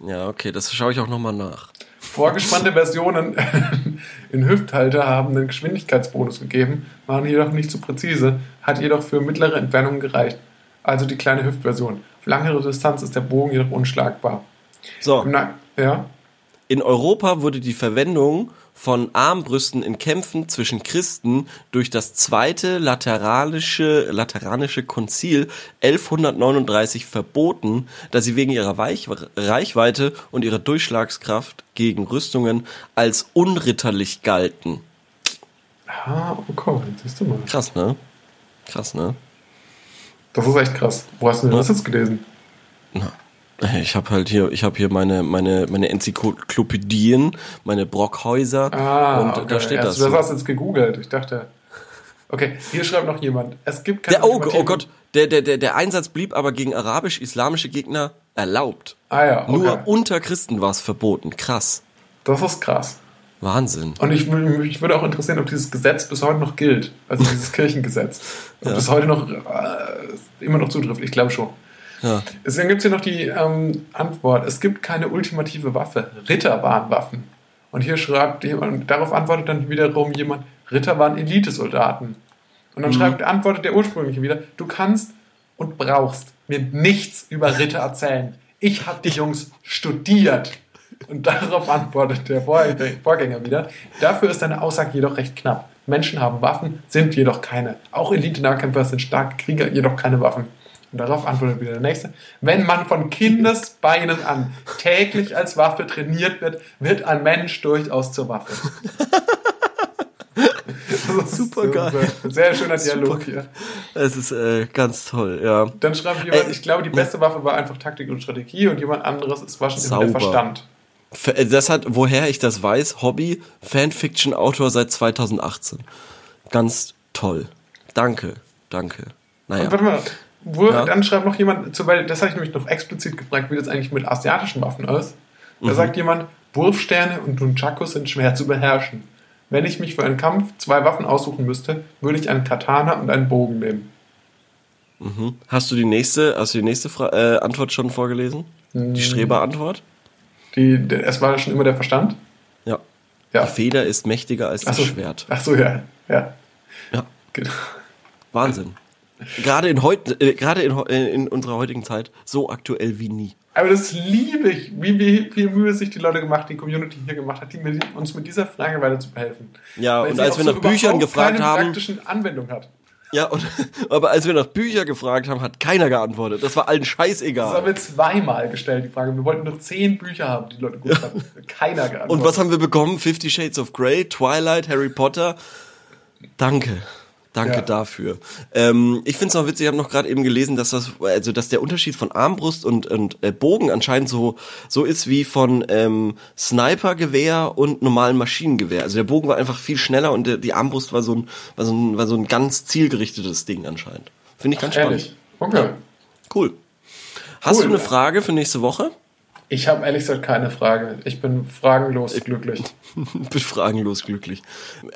Ja, okay, das schaue ich auch nochmal nach. Vorgespannte Versionen [LAUGHS] in Hüfthalter haben einen Geschwindigkeitsbonus gegeben, waren jedoch nicht zu präzise, hat jedoch für mittlere Entfernungen gereicht. Also die kleine Hüftversion. Auf langere Distanz ist der Bogen jedoch unschlagbar. So, Na, ja, In Europa wurde die Verwendung von Armbrüsten in Kämpfen zwischen Christen durch das zweite Lateranische, Lateranische Konzil 1139 verboten, da sie wegen ihrer Weich Reichweite und ihrer Durchschlagskraft gegen Rüstungen als unritterlich galten. Ah, okay, siehst du mal. Krass, ne? Krass, ne? Das ist echt krass. Wo hast du denn das jetzt gelesen? Ich habe halt hier, ich habe hier meine meine meine Enzyklopädien, meine Brockhäuser Ah, und okay. da steht das. Du hast jetzt gegoogelt. Ich dachte. Okay, hier schreibt noch jemand. Es gibt keine Der, oh, oh Gott, der, der, der, der Einsatz blieb aber gegen arabisch-islamische Gegner erlaubt. Ah ja, okay. Nur unter Christen war es verboten. Krass. das ist krass. Wahnsinn. Und ich, mich würde auch interessieren, ob dieses Gesetz bis heute noch gilt. Also dieses [LAUGHS] Kirchengesetz. Ob Ja. das heute noch äh, immer noch zutrifft. Ich glaube schon. Ja. Deswegen gibt es hier noch die ähm, Antwort. Es gibt keine ultimative Waffe. Ritter waren Waffen. Und hier schreibt jemand, darauf antwortet dann wiederum jemand, Ritter waren Elitesoldaten. Und dann schreibt, antwortet der ursprüngliche wieder, du kannst und brauchst mir nichts über Ritter erzählen. Ich habe die Jungs studiert. Und darauf antwortet der Vorgänger wieder. Dafür ist deine Aussage jedoch recht knapp. Menschen haben Waffen, sind jedoch keine. Auch Elite-Nahkämpfer sind starke Krieger, jedoch keine Waffen. Und darauf antwortet wieder der nächste. Wenn man von Kindesbeinen an täglich als Waffe trainiert wird, wird ein Mensch durchaus zur Waffe. [LAUGHS] Super geil. Sehr schöner Dialog hier. Es ist äh, ganz toll, ja. Dann schreibt jemand, Ey, ich glaube, die beste Waffe war einfach Taktik und Strategie und jemand anderes ist wahrscheinlich der. Verstand. Äh, Das hat, woher ich das weiß, Hobby, Fanfiction-Autor seit 2018. Ganz toll. Danke, danke. Naja. Und warte mal, wo, Ja. dann schreibt noch jemand, weil das habe ich nämlich noch explizit gefragt, wie das eigentlich mit asiatischen Waffen ist. Mhm. Da sagt jemand, Wurfsterne und Nunchakus sind schwer zu beherrschen. Wenn ich mich für einen Kampf zwei Waffen aussuchen müsste, würde ich einen Katana und einen Bogen nehmen. Hast du die nächste, hast du die nächste Fra äh, Antwort schon vorgelesen? Hm. Die Streberantwort? Die, es war schon immer der Verstand. Ja. Ja. Die Feder ist mächtiger als das so. Schwert. Ach so, ja. Ja. Ja. Genau. Wahnsinn. Gerade in heut, äh, gerade in, äh, in unserer heutigen Zeit so aktuell wie nie. Aber das liebe ich, wie, wie viel Mühe sich die Leute gemacht, die Community hier gemacht hat, die mir, uns mit dieser Frage weiter zu behelfen. Ja, Weil und als wir so nach Büchern überhaupt gefragt haben- praktischen Anwendung hat. Ja, und, [LAUGHS] aber als wir nach Bücher gefragt haben, hat keiner geantwortet. Das war allen Das haben scheißegal. wir zweimal gestellt, die Frage. Wir wollten nur zehn Bücher haben, die Leute gut hatten. [LAUGHS] Keiner geantwortet. Und was haben wir bekommen? Fifty Shades of Grey, Twilight, Harry Potter. Danke. Danke Ja. dafür. Ähm, ich finde es noch witzig, ich habe noch gerade eben gelesen, dass das, also dass der Unterschied von Armbrust und, und äh, Bogen anscheinend so, so ist wie von ähm, Snipergewehr und normalen Maschinengewehr. Also der Bogen war einfach viel schneller und der, die Armbrust war so ein, war so ein, war so ein ganz zielgerichtetes Ding anscheinend. Finde ich ganz Ehrlich. spannend. Okay. Cool. Hast Cool. du eine Frage für nächste Woche? Ich habe ehrlich gesagt keine Frage. Ich bin fragenlos glücklich. [LAUGHS] bin fragenlos glücklich.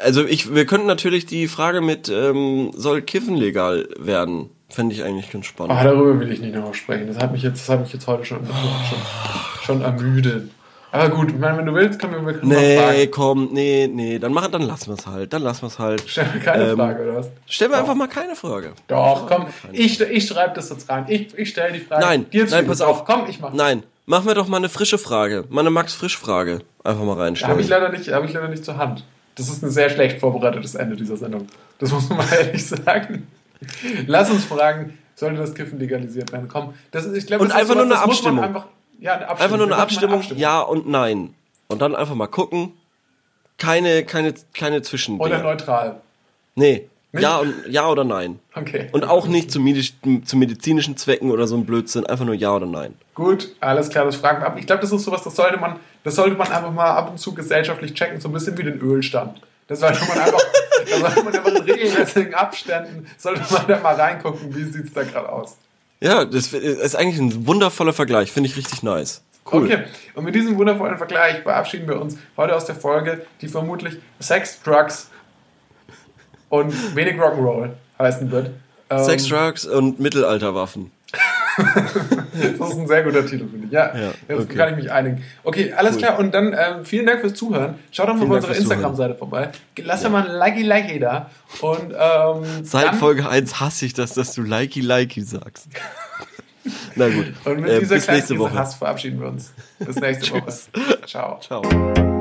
Also ich, wir könnten natürlich die Frage mit, ähm, soll Kiffen legal werden? Fände ich eigentlich ganz spannend. Ah, darüber will ich nicht noch sprechen. Das hat mich jetzt, das hat mich jetzt heute schon, schon, schon ermüdet. Aber gut, ich meine, wenn du willst, können wir, mal nee, fragen. komm, nee, nee, dann mach, dann lassen wir es halt, dann lassen wir es halt. Stell mir keine Ähm, Frage, oder was? Stellen wir Doch. einfach mal keine Frage. Doch, komm, ich, ich schreibe das jetzt rein. Ich, ich stelle die Frage. Nein, nein, pass auf. Komm, ich mach. Nein, machen wir doch mal eine frische Frage, mal eine Max-Frisch-Frage. Einfach mal Habe ich reinstellen. leider nicht, habe ich leider nicht zur Hand. Das ist ein sehr schlecht vorbereitetes Ende dieser Sendung. Das muss man mal [LAUGHS] ehrlich sagen. Lass uns fragen, sollte das Kiffen legalisiert werden? Komm, das ist, ich glaube, Und das ist einfach nur eine Abstimmung. Einfach, ja, eine Abstimmung. Einfach nur eine machen mal Abstimmung, ja und nein. Und dann einfach mal gucken. Keine, keine, keine Zwischen. Oder neutral. Nee? Ja, und, ja oder nein. Okay. Und auch nicht zu, medisch, zu medizinischen Zwecken oder so ein Blödsinn, einfach nur ja oder nein. Gut, alles klar, das fragen wir ab. Ich glaube, das ist sowas, das sollte man, das sollte man einfach mal ab und zu gesellschaftlich checken, so ein bisschen wie den Ölstand. Das sollte man einfach, [LAUGHS] da sollte man einfach in regelmäßigen Abständen, sollte man da mal reingucken, wie sieht's da gerade aus. Ja, das ist eigentlich ein wundervoller Vergleich, finde ich richtig nice. Cool. Okay, und mit diesem wundervollen Vergleich verabschieden wir uns heute aus der Folge, die vermutlich Sex, Drugs und wenig Rock'n'Roll heißen wird. Ähm, Sex, Drugs und Mittelalterwaffen. [LAUGHS] Das ist ein sehr guter Titel, finde ich. Ja, Ja, jetzt okay. kann ich mich einigen. Okay, alles Cool. klar. Und dann ähm, vielen Dank fürs Zuhören. Schaut doch mal Dank unserer. Instagram-Seite vorbei. Lasst doch mal ein Likey Likey da. Und ähm, Seit Folge 1 hasse ich das, dass du likey likey sagst. [LAUGHS] Na gut. und mit Äh, dieser bis kleinen nächste Woche. Hass verabschieden wir uns. Bis nächste [LAUGHS] Woche. Ciao. Ciao.